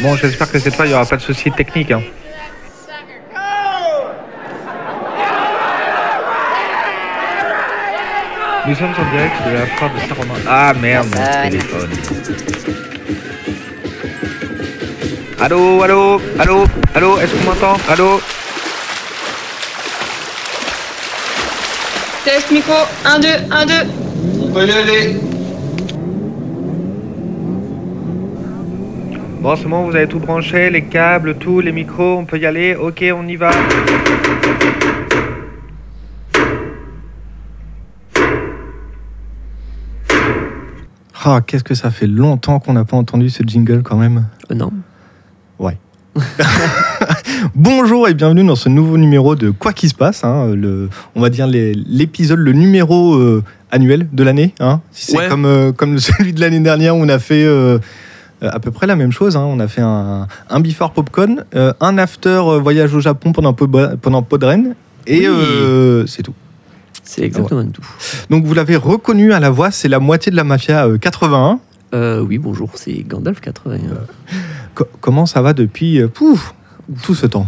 Bon, j'espère que cette fois, il n'y aura pas de soucis techniques. hein. Nous sommes en direct de la foire de Saint-Romain. Ah merde, mon Personne. téléphone. Allô, allô, allô, allô, est-ce qu'on m'entend? Allô? Test micro, 1, 2, 1, 2. On peut y aller. Bon, c'est bon, vous avez tout branché, les câbles, tout, les micros, on peut y aller Ok, on y va. Ah, qu'est-ce que ça fait longtemps qu'on n'a pas entendu ce jingle quand même. Euh, non. Bonjour et bienvenue dans ce nouveau numéro de Quoi qui se passe. hein, le, on va dire l'épisode, le numéro euh, annuel de l'année. hein. Si c'est Ouais. comme, euh, comme celui de l'année dernière où on a fait euh, à peu près la même chose. hein. On a fait un, un before popcorn, un after voyage au Japon pendant, pendant Podren. Et Oui. c'est tout. C'est exactement tout. Donc vous l'avez reconnu à la voix, c'est la moitié de la mafia euh, 81. Euh, oui, bonjour, c'est Gandalf 81. Co- comment ça va depuis pouf, tout ce temps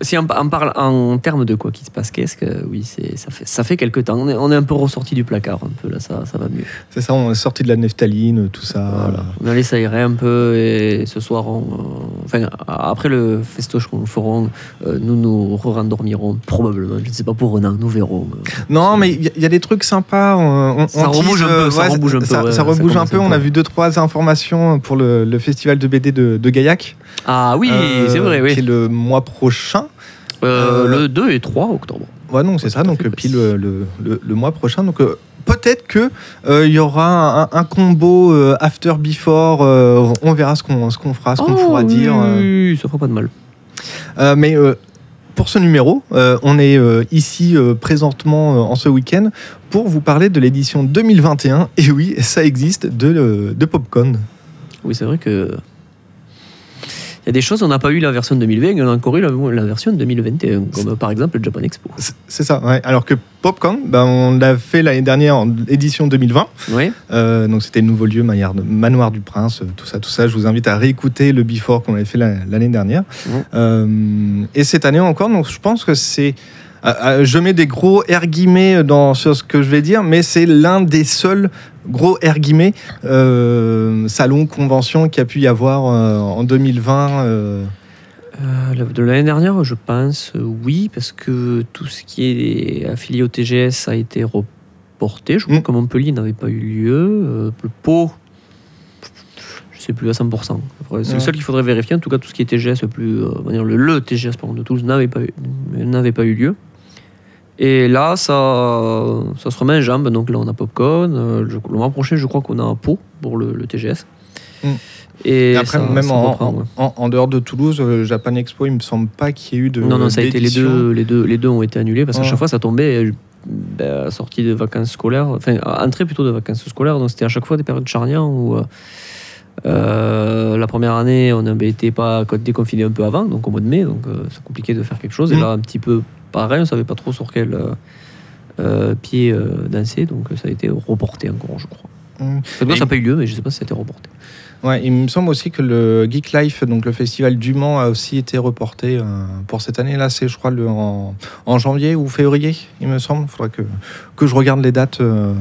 Si on, on parle en termes de quoi qui se passe, qu'est-ce que oui, c'est ça fait ça fait quelques temps. On est, on est un peu ressorti du placard un peu là, ça ça va mieux. C'est ça, on est sorti de la neftaline, tout ça. Voilà. On allait s'aérer un peu et ce soir, on, euh, enfin après le festoche qu'on ferons, euh, nous nous rendormirons probablement. Je ne sais pas pour Renan, nous verrons. Non, mais il y, a- il y a des trucs sympas. On, Ça rebouge un peu, euh, ça rebouge un peu, Ça, ouais, ça ça rebouge un commence peu. un On a vu deux, trois informations pour le, le festival de BD de, de Gaillac. Ah oui, euh, c'est vrai, oui. Qui est le mois prochain. Euh, euh, le 2 et 3 octobre. Ouais, non, c'est ça. Donc, pile euh, le, le- le mois prochain. Donc, peut-être que euh, il y aura un, un combo euh, after before. euh, on verra ce qu'on ce qu'on fera, ce qu'on Oh, pourra oui, dire. oui, ça fera pas de mal. Mais pour ce numéro, on est ici présentement en ce week-end pour vous parler de l'édition 2021. Et oui, ça existe de, de Popcorn. Oui, c'est vrai que. Il y a des choses, on n'a pas eu la version 2020, on a encore eu la, la version 2021, comme par exemple le Japan Expo. C'est- ça, ouais. Alors que Popcorn, ben, on l'a fait l'année dernière en édition 2020. Oui, Euh, donc c'était le nouveau lieu, Manoir du Prince, euh, tout ça, tout ça. Je vous invite à réécouter le Before qu'on avait fait la- l'année dernière. Euh, et cette année encore, donc je pense que c'est. euh, je mets des gros R guillemets dans, sur ce que je vais dire, mais c'est l'un des seuls gros R guillemets euh, salon convention qu'il y a pu y avoir euh, en 2020. euh. De l'année dernière, je pense, oui, parce que tout ce qui est affilié au TGS a été reporté. Je crois Mm. que Montpellier n'avait pas eu lieu. Le Pau, je sais plus à 100%. Faudrait- C'est le seul qu'il faudrait vérifier. En tout cas, tout ce qui est TGS, plus, on va dire le, le TGS pardon, de Toulouse n'avait pas, eu- pas eu lieu. Et là, ça, ça se remet en jambe. Donc là, on a Popcorn. Euh, le mois prochain, je crois qu'on a un Pau pour le, le TGS. Mm. Et, Et après, ça- même ça en, reprend, ouais. en- en dehors de Toulouse, euh, Japan Expo, il me semble pas qu'il y ait eu de. Non, non, ça a été les deux, les deux, les deux ont été annulés parce qu'à Ouais. chaque fois ça tombait euh, ben, sortie de vacances scolaires, enfin entrée plutôt de vacances scolaires, donc c'était à chaque fois des périodes charnières où euh, la première année on avait été pas déconfiné un peu avant, donc au mois de mai, donc euh, c'est compliqué de faire quelque chose. Et Mm. là un petit peu pareil, on savait pas trop sur quel euh, euh, pied euh, danser, donc ça a été reporté encore, je crois. Mm. Et- ça n'a pas eu lieu, mais je sais pas si ça a été reporté. Ouais, il me semble aussi que le Geek Life, donc le festival du Mans, a aussi été reporté euh, pour cette année. Là, c'est, je crois, le, en, en janvier ou février, il me semble. Il faudra que, que je regarde les dates. euh.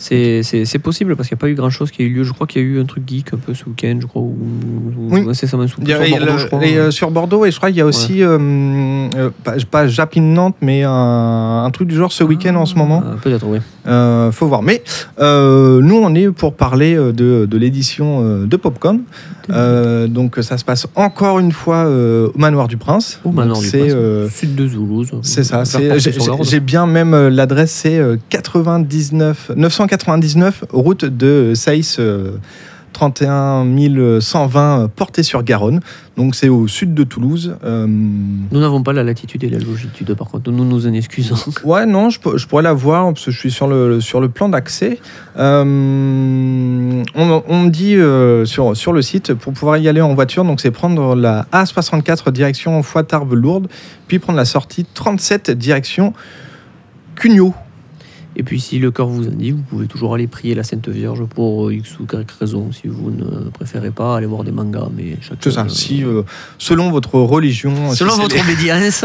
C'est, c'est, c'est possible parce qu'il n'y a pas eu grand chose qui a eu lieu. Je crois qu'il y a eu un truc geek un peu ce week-end, je crois, ou, ou Oui. incessamment sous Il y a- sur Bordeaux, le- je crois. et, euh, sur Bordeaux, et je crois qu'il y a aussi, euh, euh, pas, pas Japin Nantes, mais un, un truc du genre ce week-end en ce moment. Ah, peut-être, oui. Euh, faut voir. Mais nous, on est pour parler de, de l'édition de Popcorn. Donc, ça se passe encore une fois au Manoir du Prince. Au Manoir Donc, du c'est, Prince, sud de Toulouse. C'est ça. c'est- J'ai bien même l'adresse, c'est euh, 99, 999 route de Saïs, euh, 31 120 euh, portée sur Garonne. Donc c'est au sud de Toulouse. Euh, Nous n'avons pas la latitude et la longitude, par contre. Nous nous en excusons. ouais, non, je, pourrais la voir parce que je suis sur le, sur le plan d'accès. Euh, on, on me dit euh, sur, sur le site pour pouvoir y aller en voiture, donc c'est prendre la A64 direction Foix-Tarbes-Lourdes, puis prendre la sortie 37 direction Cugnot. Et puis si le cœur vous en dit, vous pouvez toujours aller prier la Sainte Vierge pour euh, X ou Y raison. Si vous ne préférez pas, aller voir des mangas. Mais chacun, C'est ça. euh, Si, euh, selon votre religion. Selon si votre les- obédience.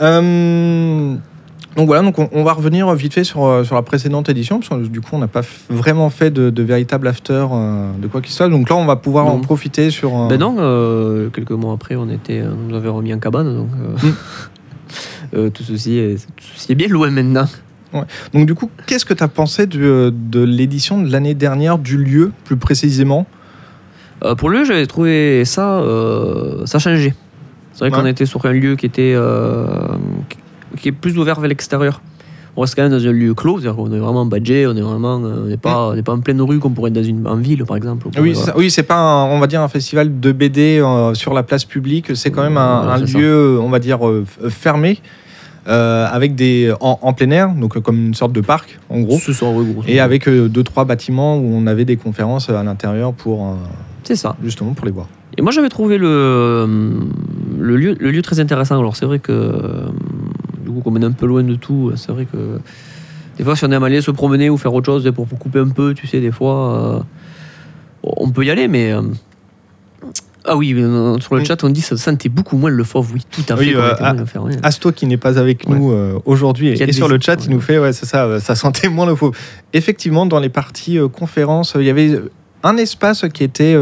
Euh, donc voilà, donc on, on va revenir vite fait sur, euh, sur la précédente édition, parce que du coup, on n'a pas f- vraiment fait de, de véritable after euh, de quoi qu'il soit. Donc là, on va pouvoir en profiter sur. euh, ben non, euh, quelques mois après, on, était, on nous avait remis en cabane. Donc euh, tout, ceci est, tout ceci est bien loin maintenant. Donc du coup, qu'est-ce que tu as pensé de, de l'édition de l'année dernière, du lieu plus précisément? Euh, pour lui, j'avais trouvé ça, euh, ça changeait. C'est vrai qu'on était sur un lieu qui était euh, qui est plus ouvert vers l'extérieur. On reste quand même dans un lieu clos, c'est-à-dire qu'on est vraiment badgé, on est vraiment, euh, on n'est pas, on n'est pas en pleine rue comme pourrait être dans une en ville par exemple. On Mm. Oui, c'est oui, pas, un- on va dire, un festival de BD euh, sur la place publique. C'est quand même un, ça. lieu, on va dire, euh, fermé, euh, avec des en, en plein air, donc euh, comme une sorte de parc, en gros. Ce soir, gros. Et avec euh, deux trois bâtiments où on avait des conférences à l'intérieur pour euh, C'est ça. justement pour les voir. Et moi, j'avais trouvé le, euh, le, lieu, le lieu très intéressant. Alors, c'est vrai que, euh, du coup, comme on est un peu loin de tout, c'est vrai que des fois, si on aime aller se promener ou faire autre chose pour, pour couper un peu, tu sais, des fois, euh, on peut y aller, mais. euh, ah oui, euh, sur le Mm. chat, on dit ça sentait beaucoup moins le fauve. Oui, tout à fait. Euh, ah, faire. Asto qui n'est pas avec Ouais. nous euh, aujourd'hui et des sur le chat, ouais. il nous fait ouais, c'est ça, euh, ça sentait moins le faux. Effectivement, dans les parties euh, conférences, euh, il y avait un espace qui était,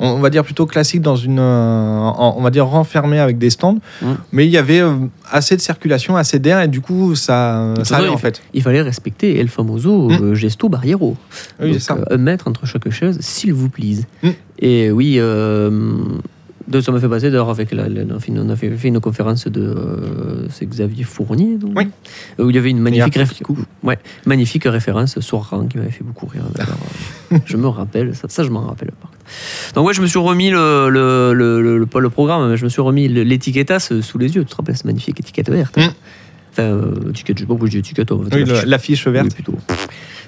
on va dire plutôt classique dans une, euh, en- on va dire renfermé avec des stands, Mm. mais il y avait euh, assez de circulation, assez d'air et du coup ça, ça façon, allait en il- fait. Il fallait respecter El Famoso Mm. euh, Gesto Barriero. Oui, Donc, c'est ça. un mètre entre chaque chaise, s'il vous plaise. Mm. Et oui, euh, donc ça m'a fait passer d'ailleurs avec la, la- on a fait une- fait, conférence de euh, c'est Xavier Fournier, donc, Oui. où il y avait une magnifique, Arthur réf- ouais, magnifique référence sur Rang qui m'avait fait beaucoup rire. je me rappelle, ça, ça, je m'en rappelle. Par. Donc ouais, je me suis remis le, le, le, programme, mais je me suis remis le- l'étiquetas sous les yeux. Tu te rappelles cette magnifique étiquette verte Mm. Enfin, euh, étiquette, je sais pas pourquoi je dis étiquette. en fait, Oui, l'affiche. verte. Oui, plutôt.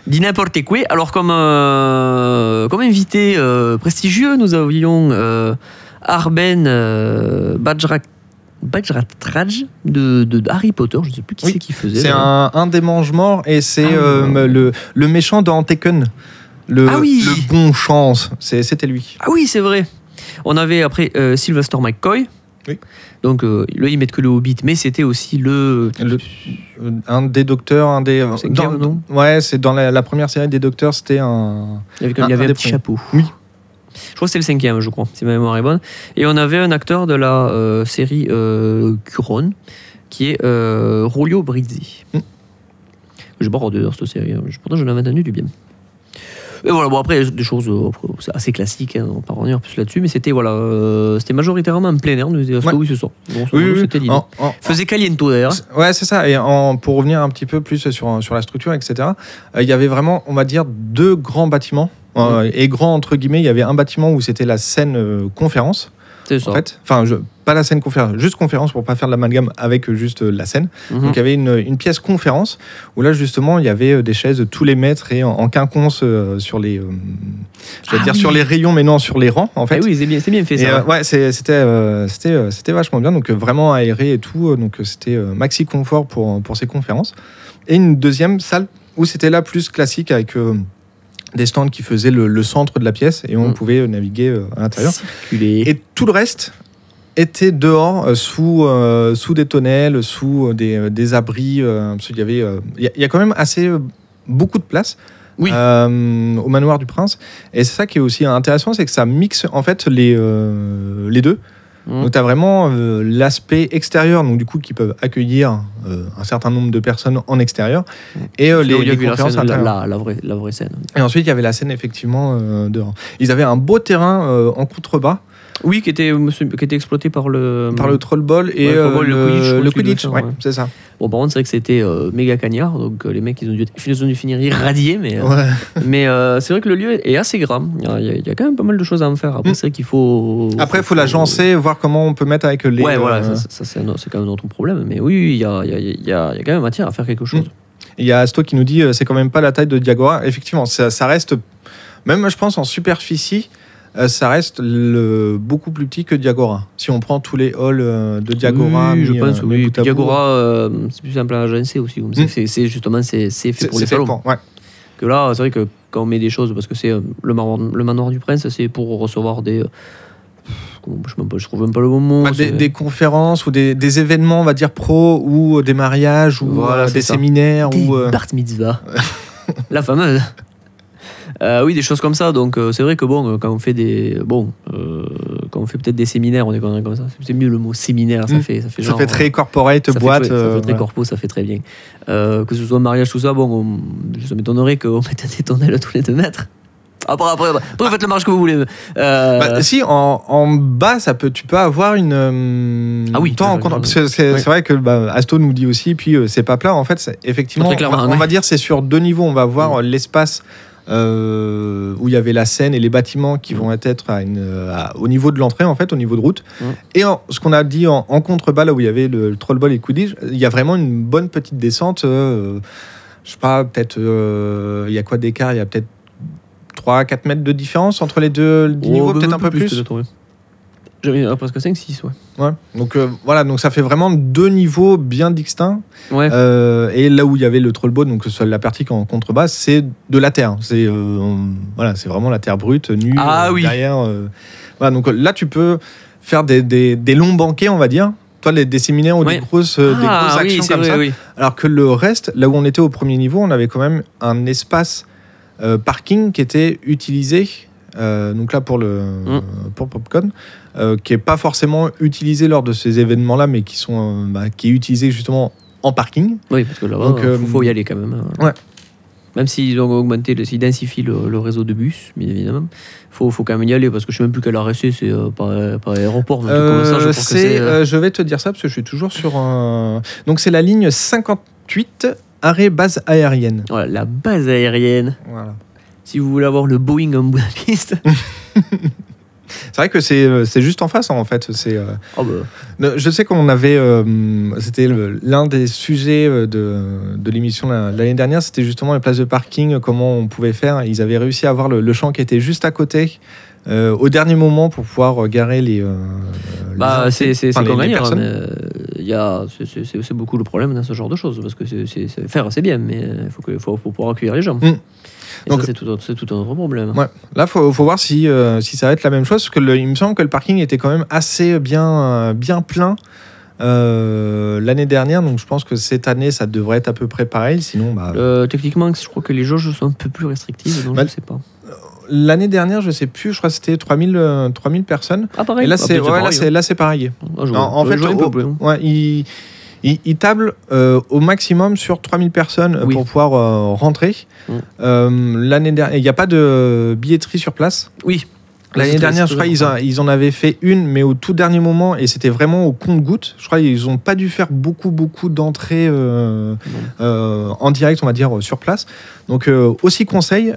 Dit n'importe quoi. Alors, comme, euh, comme invité euh, prestigieux, nous avions euh, Arben euh, Bajra- Bajratraj de, de, de Harry Potter. Je ne sais plus qui Oui, c'est qui faisait. C'est un, un des mange-morts et c'est Ah, euh, le, le méchant dans Taken. Le, Ah oui. le bon chance, C'est- c'était lui. Ah oui, c'est vrai. On avait après euh, Sylvester McCoy. Oui. Donc, euh, là, ils mettent que le Hobbit, mais c'était aussi le. Le- Euh, un des docteurs, un des. Dans- non? Ouais, c'est dans la, la première série des docteurs, c'était un. Il y avait, il y Un- avait un un, des petit premiers. chapeau. Oui. Je crois que c'était le cinquième, je crois, si ma mémoire est bonne. Et on avait un acteur de la euh, série Curon, qui est Rolio Brizzi. Mm. Pas regardé dans cette série, hein. pourtant j'en avais entendu du bien. Et voilà, bon après, des choses euh, assez classiques, hein, on va pas revenir plus là-dessus, mais c'était voilà, euh, c'était majoritairement en plein air, nous disions, Ouais. oui, ça. Grosso Oui, c'était l'idée. en- en- Faisait caliento d'ailleurs. Ouais, c'est ça. Et en- pour revenir un petit peu plus sur, sur la structure, etc., euh, il y avait vraiment, on va dire, deux grands bâtiments. Euh, Et grand entre guillemets, il y avait un bâtiment où c'était la scène conférence, C'est ça. en fait. Enfin, je, pas la scène conférence, juste conférence pour pas faire de l'amalgame avec euh, juste euh, la scène. Mhm. Donc il y avait une, une pièce conférence où là justement il y avait euh, des chaises tous les mètres et en, en quinconce euh, sur les, euh, Ah dire oui. sur les rayons, mais non sur les rangs en fait. Eh oui, c'est bien, bien fait Et, ça. euh, ouais, c'était c'était c'était vachement bien, donc vraiment aéré et tout, donc c'était maxi confort pour pour ces conférences. Et une deuxième salle où c'était là plus classique avec des stands qui faisaient le, le centre de la pièce et on Mm. pouvait naviguer euh, à l'intérieur. Et tout le reste était dehors, euh, sous, euh, sous des tonnelles, sous des, des abris. euh, parce qu'il y avait, il y, a- il y a quand même assez beaucoup de place Oui. au manoir du prince. Et c'est ça qui est aussi intéressant, c'est que ça mixe en fait les, les deux. Donc tu as vraiment euh, l'aspect extérieur, donc du coup qui peuvent accueillir euh, un certain nombre de personnes en extérieur, et euh, les, les vu la, conférences scène, la, la- vraie, la vraie scène. Et ensuite il y avait la scène effectivement dehors. Ils avaient un beau terrain en contrebas. Oui, qui était, qui était exploité par le. par le trollball et Ouais, euh, trollball, le le, Quidditch, doit Quidditch, faire, ouais, ouais. c'est ça. Bon, par contre, c'est vrai que c'était euh, méga cagnard, donc euh, les mecs, ils ont dû, ils ont dû finir irradiés, mais, euh, euh, c'est vrai que le lieu est assez grand. Il y, a, il y quand même pas mal de choses à en faire. Après, Mm. c'est vrai qu'il faut. Après, il faut l'agencer, voir comment on peut mettre avec les. Ouais, voilà, euh, ça, ça, c'est quand même notre problème. Mais oui, il y a, il y, a, il y, a, quand même matière à faire quelque chose. Il y a Asto qui nous dit euh, c'est quand même pas la taille de Diagora. Effectivement, ça, ça reste, même je pense en superficie, euh, ça reste le, beaucoup plus petit que Diagora. Si on prend tous les halls euh, de Diagora, oui, je mis, pense, euh, oui. Diagora, euh, c'est plus simple à agencer aussi. comme ça. Mm. C'est- justement, c'est fait pour les salons. pour- ouais. Que là, c'est vrai que quand on met des choses, parce que c'est euh, le, manoir, le manoir du prince, c'est pour recevoir des. euh, je, je trouve même pas le bon mot. Bah, des, des conférences ou des, des événements, on va dire pro, ou des mariages, ou Voilà, euh, des ça. séminaires, Des ou euh, Bar mitzvah. La fameuse. Euh, oui, des choses comme ça. Donc, euh, c'est vrai que bon, euh, quand on fait des. Bon, euh, quand on fait peut-être des séminaires, on est comme ça. C'est mieux le mot séminaire, ça Mm. fait, ça fait ça genre. fait très corporate, ça fait boîte. très- ça fait très ouais. corpo, ça fait très bien. Que ce soit mariage, tout ça, bon, on- ça m'étonnerait qu'on mette des tonnelles tous les deux mètres. Après, après, après, après, faites le mariage que vous voulez. Euh, Bah, si, en, en bas, ça peut, tu peux avoir une. euh, Ah oui, temps en je- compte- je- parce que c'est vrai que bah, Asto nous dit aussi, puis euh, c'est pas plat. En fait, effectivement, on, va- on ouais. va dire c'est sur deux niveaux. On va voir l'espace euh, où il y avait la scène et les bâtiments qui Mm. vont être à une, à- au niveau de l'entrée, en fait, au niveau de route. Mm. Et en- ce qu'on a dit en, en contrebas, là où il y avait le, le trollball et le Quidditch, il y a vraiment une bonne petite descente. euh, je sais pas, peut-être. euh, il y a quoi d'écart? Il y a peut-être 3-4 mètres de différence entre les deux oh, niveaux, peut-être un peu plus. J'avais euh, presque 5-6, ouais. Ouais. Donc euh, voilà, donc ça fait vraiment deux niveaux bien distincts. Ouais. Euh, et là où il y avait le trollboat, donc que ce soit la partie en contrebasse, c'est de la terre. C'est euh, voilà, c'est vraiment la terre brute, nue Ah oui. derrière. Voilà, donc là tu peux faire des, des- des longs banquets, on va dire. Toi, les, des séminaires ou Ouais. des grosses, des ah, grosses actions comme vrai, ça. oui. Alors que le reste, là où on était au premier niveau, on avait quand même un espace parking qui était utilisé. Euh, donc là pour le Mm. pour Popcorn, euh, qui est pas forcément utilisé lors de ces événements-là, mais qui sont euh, bah, qui est utilisé justement en parking. Oui, parce que là-bas, Donc, il faut, y aller quand même. hein. ouais. Même s'ils ont augmenté, s'ils densifient le, le réseau de bus, bien évidemment, il faut, faut quand même y aller parce que je sais même plus quel arrêt c'est, c'est euh, aéroport. ça, je Euh, que c'est, euh, je vais te dire ça parce que je suis toujours sur un. Donc c'est la ligne 58 arrêt base aérienne. voilà, la base aérienne. Voilà. Si vous voulez avoir le Boeing en bout de la piste, C'est vrai que c'est euh, juste en face hein, en fait. C'est euh, oh bah, Je sais qu'on avait, euh, c'était l'un des sujets de, de l'émission la- l'année dernière, c'était justement les places de parking, comment on pouvait faire. Ils avaient réussi à avoir le, le champ qui était juste à côté, euh, au dernier moment pour pouvoir garer les. euh, les bah, c'est enfin, gagne, hein, a- c'est- beaucoup le problème dans ce genre de choses parce que c'est- faire c'est bien, mais il faut, que- faut, faut pouvoir accueillir les gens. Mm. Donc- c'est tout, tout un autre problème. Ouais. Là, faut, faut voir si, euh, si ça va être la même chose, parce que le- il me semble que le parking était quand même assez bien, euh, bien plein euh, l'année dernière, donc je pense que cette année, ça devrait être à peu près pareil. Sinon, bah, Euh, techniquement, je crois que les jauges sont un peu plus restrictives, donc Bah, je sais pas. l'année dernière, je sais plus, je crois que c'était 3000, euh, 3000 personnes. Ah, pareil. Et là, Ah, c'est peut-être ouais, là, pareil, hein. là, c'est pareil. Ah, je En, fait, au- peu hein. ouais, il, il, il table euh, au maximum sur 3000 personnes euh, Oui. pour pouvoir euh, rentrer. Mm. Euh, L'année dernière, il n'y a pas de billetterie sur place? Oui. L'année dernière, je crois, ils, a- ils en avaient fait une, mais au tout dernier moment, et c'était vraiment au compte-goutte. Je crois qu'ils n'ont pas dû faire beaucoup, beaucoup d'entrées euh, euh, en direct, on va dire, euh, sur place. Donc, euh, aussi conseil,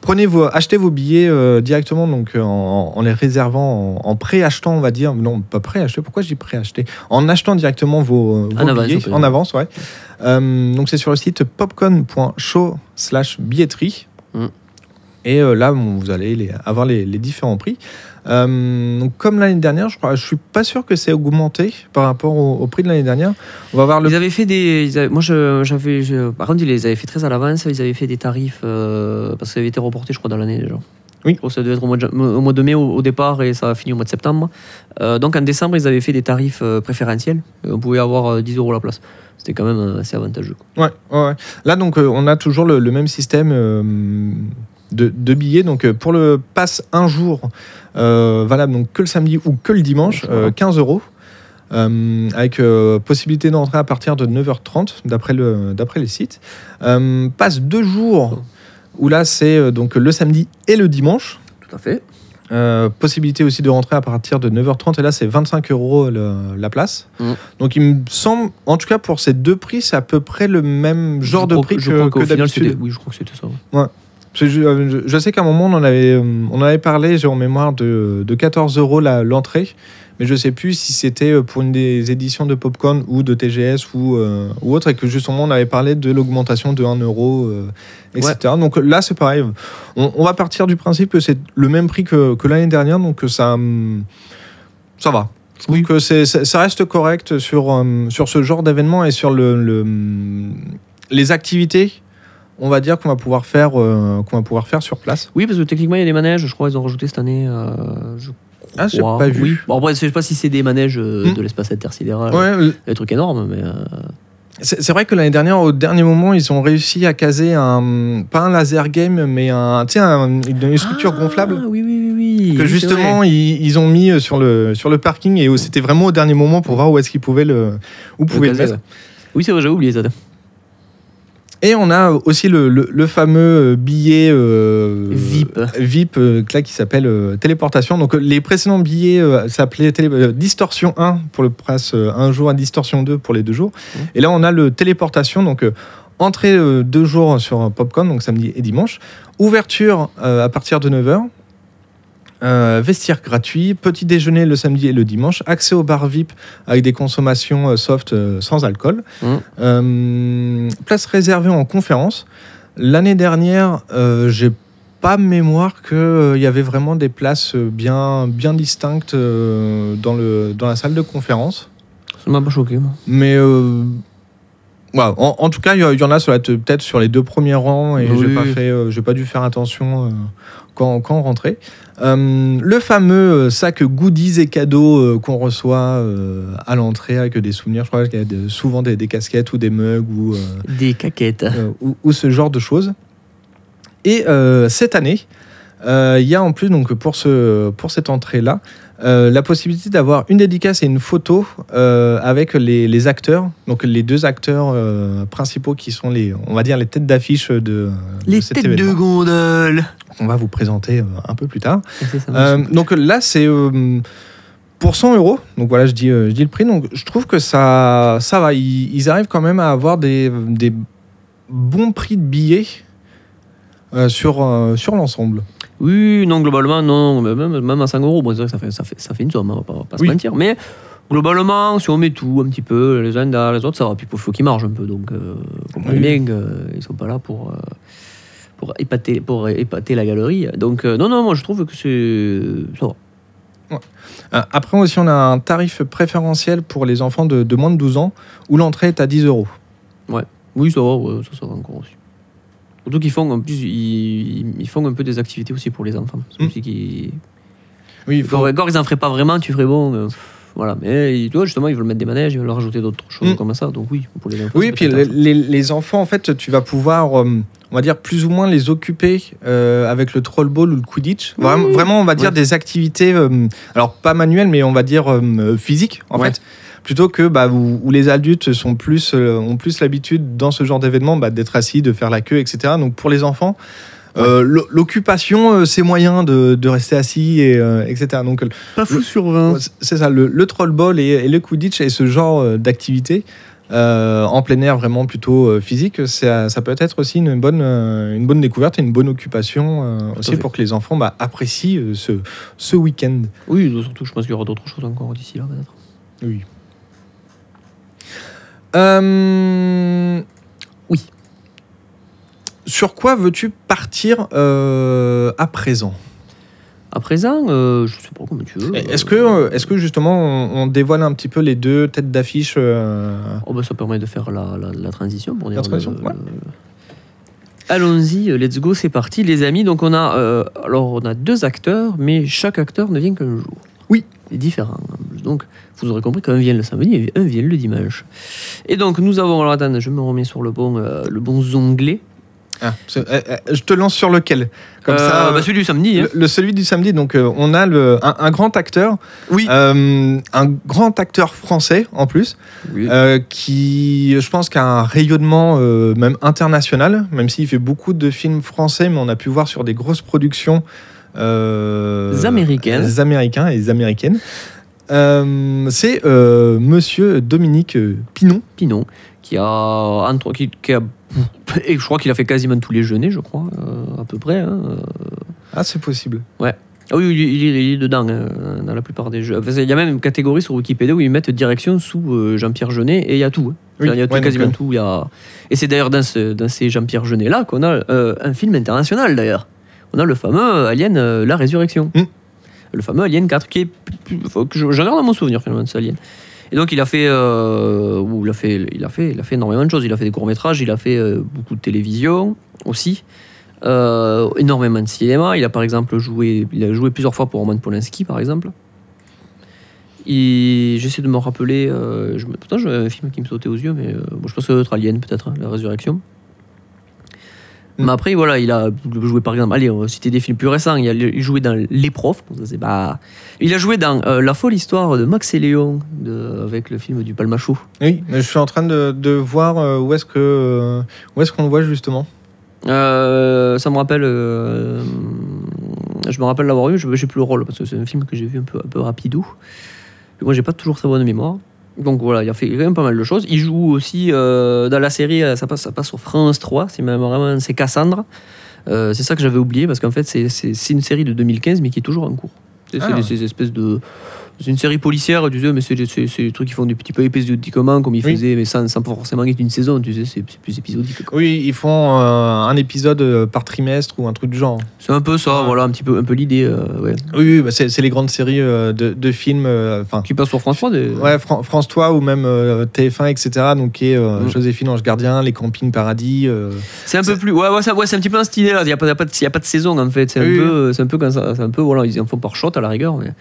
prenez vos, achetez vos billets directement, donc en, en les réservant, en, en pré-achetant, on va dire. Non, pas pré-acheter. Pourquoi je dis pré-acheter? En achetant directement vos, vos En avance, billets en avance, ouais. Donc, c'est sur le site popcorn.show/slash billetterie. Mm. Et euh, là, bon, vous allez les- avoir les, les différents prix. Euh, donc, comme l'année dernière, je crois, je suis pas sûr que c'est augmenté par rapport au, au prix de l'année dernière. On va voir le. Ils avaient fait des. avaient- moi, j'avais. par contre, ils les avaient fait très à l'avance. Ils avaient fait des tarifs. euh, parce que ça avait été reporté, je crois, dans l'année déjà. Oui. Que ça devait être au mois de, au mois de mai au, au départ et ça a fini au mois de septembre. Euh, donc en décembre, ils avaient fait des tarifs préférentiels. On pouvait avoir euh, 10 euros la place. C'était quand même assez avantageux. Ouais, ouais, ouais. Là, donc, euh, on a toujours le, le même système euh, de, de billets. Donc, euh, pour le pass un jour, euh, valable donc que le samedi ou que le dimanche, euh, 15 euros. Euh, avec euh, possibilité d'entrer à partir de 9h30 d'après le, d'après les sites. Passe deux jours où là c'est donc le samedi et le dimanche. Tout à fait. Euh, possibilité aussi de rentrer à partir de 9h30 et là c'est 25 euros la place. Mm. Donc il me semble, en tout cas pour ces deux prix, c'est à peu près le même genre Je de prix que, que final, d'habitude. Oui, je crois que c'était ça. ouais. Que je, je- je sais qu'à un moment, on en avait, euh, on en avait parlé, j'ai en mémoire de, de 14 euros la- l'entrée, mais je sais plus si c'était euh, pour une des éditions de Popcorn ou de TGS ou, euh, ou autre, et que justement, on avait parlé de l'augmentation de 1 euro, euh, etc. Donc là, c'est pareil. On, on va partir du principe que c'est le même prix que, que l'année dernière, donc ça, hum, ça va. Je trouve que c'est- ça reste correct sur, hum, sur ce genre d'événement et sur le, le, hum, les activités on va dire qu'on va pouvoir faire euh, qu'on va pouvoir faire sur place. Oui, parce que techniquement, il y a des manèges. Je crois qu'ils ont rajouté cette année. euh, je Ah, j'ai pas vu. Oui. Bon, après, je sais pas si c'est des manèges euh, Hmm. de l'espace intersidéral. Ouais, Des trucs énormes, mais. euh, c'est vrai que l'année dernière, au dernier moment, ils ont réussi à caser un pas un laser game, mais un, un- une, structure Ah, gonflable. Oui, oui, oui. oui. Que justement ils, ils ont mis euh, sur le sur le parking et c'était vraiment au dernier moment pour voir où est-ce qu'ils pouvaient le où pouvaient le mettre. Oui, c'est vrai, j'ai oublié ça. Et on a aussi le, le- le fameux euh, billet euh, VIP. VIP euh, là, qui s'appelle euh, téléportation. Donc les précédents billets s'appelaient Distorsion 1 pour le presse un jour et Distorsion 2 pour les deux jours. Mmh. Et là on a le téléportation. Donc entrée deux jours sur Popcorn, donc samedi et dimanche. Ouverture à partir de 9h. Euh, vestiaire gratuit, petit déjeuner le samedi et le dimanche, accès au bar VIP avec des consommations euh, soft euh, sans alcool, Mhm. Euh, place réservée en conférence. L'année dernière, j'ai pas mémoire qu'il y avait vraiment des places bien, bien distinctes dans, le, dans la salle de conférence. Ça m'a pas choqué, moi. Mais en, en tout cas, il y, y en a peut-être sur les deux premiers rangs et Oui. j'ai pas fait, j'ai pas dû faire attention quand, quand on rentrait. Euh, le fameux euh, sac goodies et cadeaux euh, qu'on reçoit euh, à l'entrée avec des souvenirs. Je crois qu'il y a de- souvent des, des casquettes ou des mugs ou, Des caquettes. ou, ou ce genre de choses. Et cette année, il y a en plus donc pour ce pour cette entrée là la possibilité d'avoir une dédicace et une photo euh, avec les, les acteurs, donc les deux acteurs euh, principaux qui sont les, on va dire les têtes d'affiche de, de Les cet têtes de gondole. On va vous présenter euh, un peu plus tard. Ça, Euh, donc là, c'est euh, pour 100 euros. Donc voilà, je dis, euh, je dis le prix. Donc je trouve que ça, ça va. Ils, ils arrivent quand même à avoir des, des bons prix de billets euh, sur, euh, sur l'ensemble. Oui, non, globalement, non. Même, même à 5 euros, bon, c'est vrai que ça fait, ça, fait, ça fait une somme, hein, on va pas, on va pas Oui. se mentir. Mais globalement, si on met tout un petit peu, les uns derrière les autres, ça va. Puis il faut qu'ils marchent un peu. Donc, euh, comprenez Oui. bien qu'ils sont pas là pour, euh, pour, épater, pour épater la galerie. Donc, euh, non, non, moi je trouve que c'est. Ça va. Euh, après aussi, on a un tarif préférentiel pour les enfants de, de moins de 12 ans où l'entrée est à 10 euros. Oui, ça va, ouais, ça, ça va encore aussi. Surtout qu'ils font, en plus, ils, ils font un peu des activités aussi pour les enfants. Mm. qu'ils. Oui, il faut. Ils en feraient pas vraiment, tu ferais bon. euh, voilà, mais tu vois, justement, ils veulent mettre des manèges, ils veulent rajouter d'autres choses Mm. comme ça. Donc, oui, pour les enfants. Oui, puis les, enfants, en fait, tu vas pouvoir, euh, on va dire, plus ou moins les occuper euh, avec le troll ball ou le quidditch. Vraiment, Oui. vraiment, on va dire Ouais. des activités, alors pas manuelles, mais on va dire physiques, en Ouais. fait. Plutôt que bah, où, où les adultes sont plus, euh, ont plus l'habitude dans ce genre d'événement bah, d'être assis, de faire la queue, etc. Donc pour les enfants, euh, l'o- l'occupation, euh, c'est moyen de, de rester assis, et, euh, etc. Donc Pas fou sur 20. Ouais, c'est- ça, le, le troll ball et, et le quidditch et ce genre d'activité en plein air vraiment plutôt physique, ça, ça peut être aussi une bonne, une bonne découverte et une bonne occupation aussi fait. pour que les enfants bah, apprécient ce, ce week-end. Oui, surtout, je pense qu'il y aura d'autres choses encore d'ici là, peut-être. Oui. Euh, Oui. Sur quoi veux-tu partir euh, à présent? À présent, euh, je sais pas comment tu veux. Est-ce que, euh, est-ce que justement on, on dévoile un petit peu les deux têtes d'affiche euh, Oh, bah, ça permet de faire la, la- la transition pour dire. La transition, le- ouais. le- Allons-y, euh, let's go, c'est parti, les amis. Donc on a, euh, alors on a deux acteurs, mais chaque acteur ne vient qu'un jour. Oui. C'est différent. en plus. Donc vous aurez compris qu'un vient le samedi et un vient le dimanche. Et donc nous avons, alors attendez, je me remets sur le bon, euh, le bon zonglet. ah, euh, euh, Je te lance sur lequel? Comme Euh, ça. bah, celui du samedi. hein. Le, le- celui du samedi, donc euh, on a le, un, un grand acteur, Oui. un grand acteur français en plus, Oui. qui je pense qu'a un rayonnement même international, même s'il fait beaucoup de films français, mais on a pu voir sur des grosses productions euh, Américaines. américains et américaines. Euh, c'est euh, Monsieur Dominique euh, Pinon. Pinon, qui a, entre, qui, qui a et je crois qu'il a fait quasiment tous les jeûners, je crois, euh, à peu près. hein. Ah, c'est possible. Ah oui, il, il est, il est dedans, hein, dans la plupart des jeux. Enfin, il y a même une catégorie sur Wikipédia où ils mettent direction sous euh, Jean-Pierre Jeunet et il y a tout. hein. Oui, il y a tout, ouais, quasiment euh, tout. il Y a... Et c'est d'ailleurs dans, ce, dans ces Jean-Pierre Jeunet-là qu'on a euh, un film international, d'ailleurs. On a le fameux Alien, euh, La Résurrection. Mm. Le fameux Alien 4, qui est. J'en garde dans mon souvenir, finalement, de ce Alien. Et donc, il a fait. euh, il, a fait il, a fait il a fait énormément de choses. Il a fait des courts-métrages, il a fait euh, beaucoup de télévision aussi. Euh, énormément de cinéma. Il a par exemple joué, il a joué plusieurs fois pour Roman Polanski, par exemple. Et J'essaie de me rappeler. Je, pourtant, j'avais un film qui me sautait aux yeux, mais bon, je pense que être Alien, peut-être, hein, La Résurrection. Mais après, voilà, il a joué par exemple. Allez, on va citer des films plus récents. Il a jouait dans Les Profs. ça, pas- Il a joué dans euh, La folle histoire de Max et Léon, de, avec le film du Palmachot. Oui, je suis en train de, de voir euh, où est-ce que euh, où est-ce qu'on le voit justement. Euh, ça me rappelle. euh, je me rappelle l'avoir vu, je sais plus le rôle, parce que c'est un film que j'ai vu un peu, un peu rapidou. Moi, j'ai pas toujours très bonne mémoire. Donc voilà, il a fait quand même pas mal de choses. Il joue aussi euh, dans la série, euh, ça passe, ça passe sur France 3, c'est même vraiment c'est Cassandre. Euh, c'est ça que j'avais oublié parce qu'en fait, c'est- une série de 2015 mais qui est toujours en cours. C'est c'est Ah. des- ces espèces de. C'est une série policière, tu sais, mais c'est des, trucs qui font des petits peu épisodiquement comme ils Oui. faisaient, mais sans, sans forcément être une saison, tu sais, c'est plus épisodique. quoi. Oui, ils font euh, un épisode euh, par trimestre ou un truc du genre. C'est un peu ça, Ouais. voilà, un petit peu, un peu l'idée, euh, ouais. Oui, oui, bah, c'est les grandes séries euh, de, de films. Qui passe sur France 3 des... ouais, Fran- France 3 ou même euh, TF1, etc. Donc, qui est Mm. Joséphine Ange Gardien, Les Campings Paradis. C'est un peu plus, ouais, ouais, c'est un petit peu dans cette idée-là. Il n'y a, pas- a, de- il y a pas de saison en fait. C'est un peu, un peu comme ça. C'est un peu, voilà, ils en font par shot à la rigueur. mais-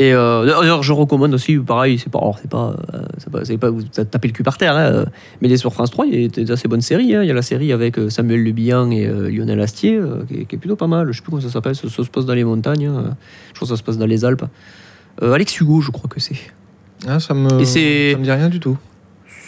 Et euh, d'ailleurs, je recommande aussi, pareil, c'est pas, alors, c'est pas, euh, c'est pas, c'est pas vous taper le cul par terre, hein, euh, mais les sur France 3, il y a des assez bonnes séries. hein. Il y a la série avec Samuel Le Bihan et euh, Lionel Astier, qui, est, qui est plutôt pas mal. Je sais plus comment ça s'appelle. Ça, ça se passe dans les montagnes. hein. Je crois que ça se passe dans les Alpes. Alex Hugo, je crois que c'est. ah, ça me, Et c'est- ça me dit rien du tout.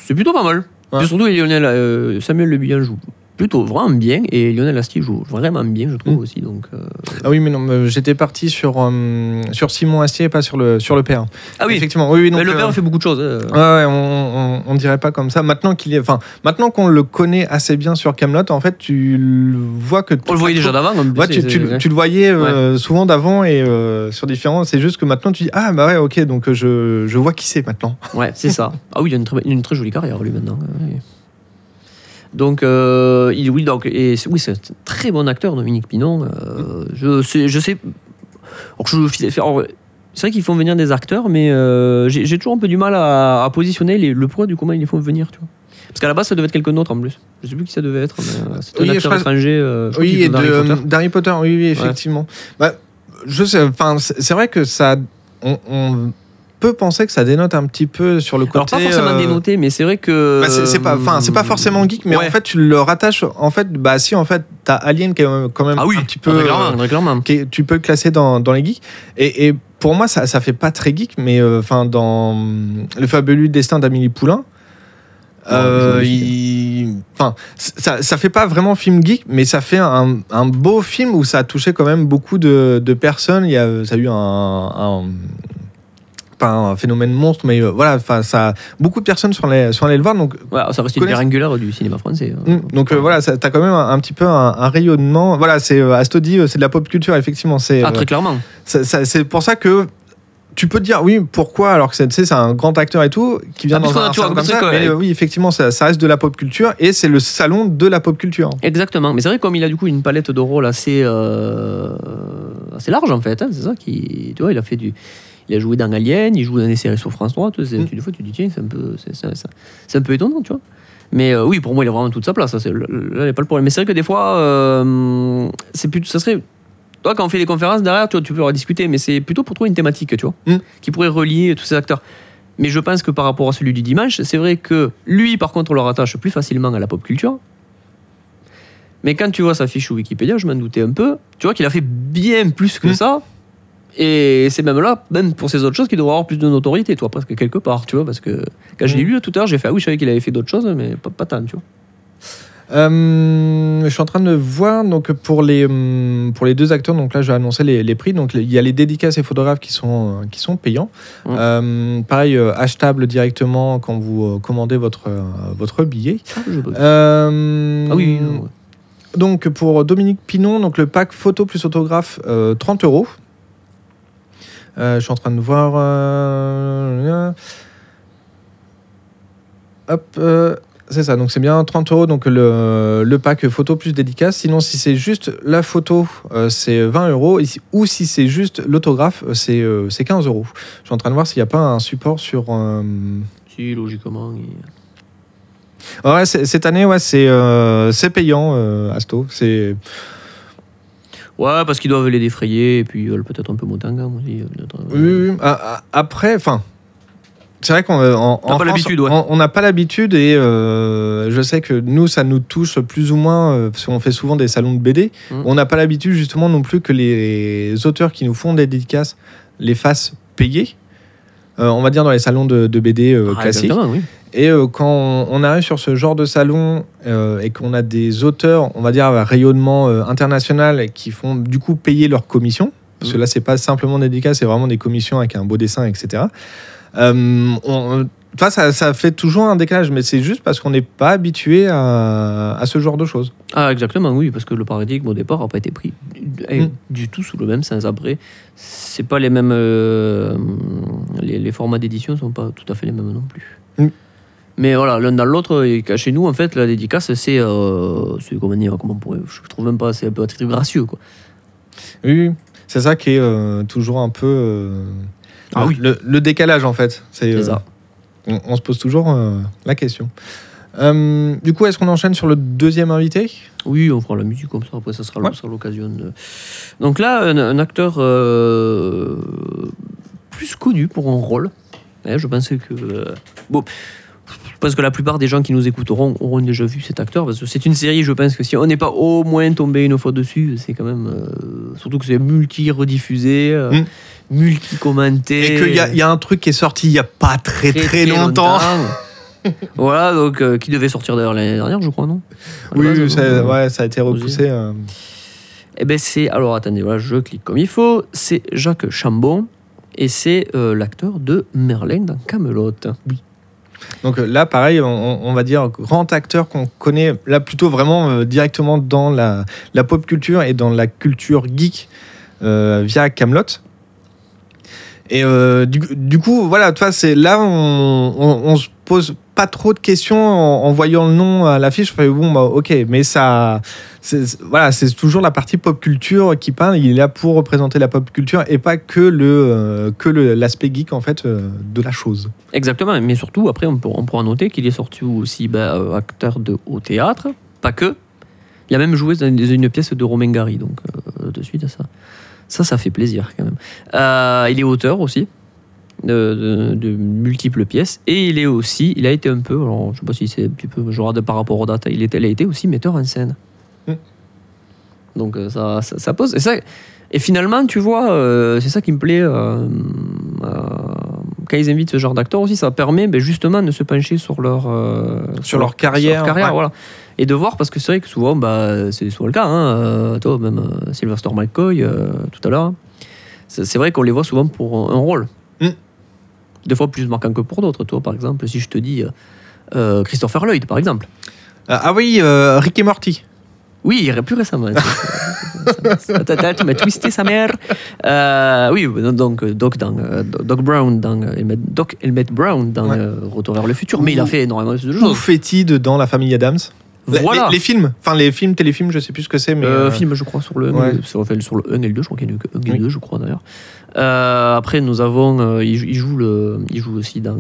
C'est plutôt pas mal. Ouais. Surtout, Lionel, Samuel Le Bihan joue plutôt vraiment bien et Lionel Astier joue vraiment bien, je trouve Mm. aussi. Donc, euh, Ah oui, mais non, j'étais parti sur, euh, sur Simon Astier et pas sur le, sur le père. Ah oui, Effectivement, oui, oui. mais donc, le père euh, fait beaucoup de choses. hein. Ouais, on, on, on dirait pas comme ça. Maintenant qu'il est, enfin, maintenant qu'on le connaît assez bien sur Camelot, en fait, tu le vois que On le voyait déjà d'avant. Ouais, tu, tu- tu le voyais euh, souvent d'avant et sur différents. C'est juste que maintenant tu dis ah bah ouais ok donc je, je vois qui c'est maintenant. Ouais, c'est ça. Ah oui, il a une très, une très jolie carrière, lui, maintenant. Donc, euh, il, oui, donc, et c'est- oui, c'est un très bon acteur, Dominique Pinon. Euh, je sais, je sais. c'est vrai qu'ils font venir des acteurs, mais euh, j'ai toujours un peu du mal à, à positionner les- le poids du comment ils les font venir, tu vois. Parce qu'à la base, ça devait être quelqu'un d'autre en plus. Je sais plus qui ça devait être, mais c'était Oui, un acteur étranger. Oui et Harry Potter. d'Harry Potter oui, oui effectivement. Bah, je c'est c'est vrai que ça on, on peut penser que ça dénote un petit peu sur le côté. Alors, pas forcément euh, dénoté, mais c'est vrai que. bah, c'est pas enfin c'est pas forcément geek mais Ouais. en fait tu le rattaches en fait bah si en fait t'as Alien qui est quand même- Ah oui, un petit peu euh, qui est- tu peux le classer dans, dans les geeks. Et, et pour moi, ça, ça fait pas très geek, mais euh, enfin dans le fabuleux destin d'Amélie Poulain. euh, Ouais, il- enfin, ça, ça fait pas vraiment film geek, mais ça fait un, un beau film où ça a touché quand même beaucoup de, de personnes. Il y a, ça a eu un, un- pas un phénomène monstre, mais euh, voilà, enfin, ça, beaucoup de personnes sont allées, sont allées le voir. Donc, Ouais, ça reste une pierre angulaire du cinéma français. hein. hum, donc euh, voilà, ça- t'as quand même un, un petit peu un, un rayonnement. Voilà, c'est euh, Astodi, euh, c'est de la pop culture, effectivement. C'est Ah, euh, très clairement. c'est pour ça que tu peux te dire oui pourquoi alors que c'est tu un grand acteur et tout qui vient Ah, dans un salon comme ça mais euh, oui effectivement ça, ça reste de la pop culture et c'est le salon de la pop culture Exactement. Mais c'est vrai comme il a du coup une palette de rôles assez, euh, assez large en fait. hein, c'est ça qui, tu vois, il a fait du, il a joué dans Alien, il joue dans des séries sur France 3. Tu sais, Mm. tu- des fois tu te dis tiens c'est un peu, un peu étonnant, tu vois. Mais euh, oui, pour moi il a vraiment toute sa place. ça, là, il n'y a pas le problème. Mais c'est vrai que des fois, euh, c'est plus, ça serait. Toi, quand on fait des conférences derrière, tu, vois, tu peux en discuter, mais c'est plutôt pour trouver une thématique, tu vois, Mm. qui pourrait relier tous ces acteurs. Mais je pense que par rapport à celui du dimanche, c'est vrai que lui, par contre, on le rattache plus facilement à la pop culture. Mais quand tu vois sa fiche Wikipédia, je m'en doutais un peu. Tu vois qu'il a fait bien plus que Mm. ça. Et c'est même là, même pour ces autres choses, qu'il devrait avoir plus de notoriété, toi, presque quelque part, tu vois. Parce que quand je l'ai Mm. lu tout à l'heure, j'ai fait, ah oui, je savais qu'il avait fait d'autres choses, mais pas, pas tant, tu vois. Euh, je suis en train de voir donc pour les hum, pour les deux acteurs. Donc là, je vais annoncer les, les prix. Donc il y a les dédicaces et photographes qui sont euh, qui sont payants. Ouais. Euh, pareil, achetable directement quand vous commandez votre votre billet. Ah. Euh, Ah oui, non, ouais. Donc pour Dominique Pinon, donc le pack photo plus autographe, euh, 30 euros. Euh, je suis en train de voir. euh, hop, euh, c'est ça, donc c'est bien 30 euros donc le, le pack photo plus dédicace. Sinon, si c'est juste la photo, c'est 20 euros. Ou si c'est juste l'autographe, c'est euh, c'est 15 euros. Je suis en train de voir s'il n'y a pas un support sur. Si, logiquement. il- Ouais, cette année, ouais, c'est euh, payant, euh, Asto. C'est. Ouais, parce qu'ils doivent les défrayer et puis ils veulent peut-être un peu monter en gamme aussi. euh, euh, Oui. Ah, ah, Après, enfin. C'est vrai qu'on euh, n'a pas l'habitude, ouais. on- n'a pas l'habitude et euh, je sais que nous, ça nous touche plus ou moins, euh, parce qu'on fait souvent des salons de BD. Mm. On n'a pas l'habitude justement non plus que les auteurs qui nous font des dédicaces les fassent payer. Euh, on va dire dans les salons de, de BD euh, Ah, classiques. oui. Et euh, quand on, on arrive sur ce genre de salon et qu'on a des auteurs, on va dire à rayonnement international, qui font du coup payer leur commission, parce que Mhm. là c'est pas simplement des c'est vraiment des commissions avec un beau dessin, etc. Euh, on- enfin, ça, ça fait toujours un décalage, mais c'est juste parce qu'on n'est pas habitué à, à ce genre de choses. Ah, exactement, oui, parce que le paradigme au départ n'a pas été pris du, eh, Mm. du tout sous le même sens. Après, c'est pas les mêmes. euh, les, les formats d'édition sont pas tout à fait les mêmes non plus. Mm. Mais voilà, l'un dans l'autre, et chez nous, en fait, la dédicace, c'est. Euh, comment dire, comment on pourrait. Je trouve même pas, c'est un peu très gracieux, quoi. Oui, c'est ça qui est euh, toujours un peu euh, Ah oui. le, le décalage en fait. C'est ça. On, on se pose toujours euh, la question. Euh, du coup, est-ce qu'on enchaîne sur le deuxième invité? Oui, on fera la musique comme ça, après ça sera, Ouais. ça sera l'occasion. de- Donc là, un, un acteur euh, plus connu pour un rôle. Ouais, je pense que. euh, bon, je pense que la plupart des gens qui nous écouteront auront déjà vu cet acteur, parce que c'est une série, je pense que si on n'est pas au moins tombé une fois dessus, c'est quand même. surtout que c'est multi-rediffusé, Mm. Multi-commenté. Et qu'il y, y a un truc qui est sorti il y a pas très très, longtemps. voilà, donc euh, qui devait sortir d'ailleurs l'année dernière, je crois, non? Oui, base, oui, ça, euh, ouais, ça a été repoussé. euh. Eh ben c'est alors attendez voilà je clique comme il faut c'est Jacques Chambon et c'est l'acteur de Merlin dans Camelot. Donc euh, là, pareil, on, on va dire grand acteur qu'on connaît là plutôt vraiment euh, directement dans la, la pop culture et dans la culture geek euh, via Camelot. Et euh, du, coup, voilà, toi, c'est là on, on, se pose pas trop de questions en, voyant le nom à l'affiche. Bon, bah, ok, mais ça, voilà, c'est toujours la partie pop culture qui parle. Il est là pour représenter la pop culture et pas que le euh, que l'aspect geek en fait euh, de la chose. Exactement mais surtout après on, peut- on pourra noter qu'il est sorti aussi ben, euh, acteur de au théâtre pas que il a même joué dans une, pièce de Romain Gary donc de suite à ça ça ça fait plaisir quand même. Euh, il est auteur aussi. De, de- de multiples pièces et il est aussi il a été un peu alors je sais pas si c'est un petit peu genre de par rapport aux dates il, était, il a été aussi metteur en scène Mm. donc euh, ça, ça, ça pose et, ça, et finalement tu vois euh, c'est ça qui me plaît euh, quand ils invitent ce genre d'acteurs aussi ça permet ben, justement de se pencher sur leur euh, Sur leur carrière, ouais. voilà et de voir parce que c'est vrai que souvent bah, c'est souvent le cas hein, euh, toi même euh, Sylvester McCoy euh, tout à l'heure c'est c'est vrai qu'on les voit souvent pour un, rôle Mm. des fois plus marquant que pour d'autres toi par exemple si je te dis euh, Christopher Lloyd par exemple ah oui, euh, Rick et Morty. oui, il irait plus récemment. Tu m'as twisté sa mère. Euh, oui, donc Doc, dans, Doc Brown dans Doc Emmett Brown dans Ouais. Retour vers le futur. Mais il a fait énormément de Ou choses. Fétide dans La Famille Adams? Les- Voilà. Les, les films, enfin les films, téléfilms, je sais plus ce que c'est, mais. Euh, euh, film, je crois, sur le, ouais. sur, enfin, sur le 1 et le 2, je crois qu'il y a eu que 1 et Oui. 2, je crois d'ailleurs. Euh, après, nous avons. euh, il, joue- il joue le, il joue aussi dans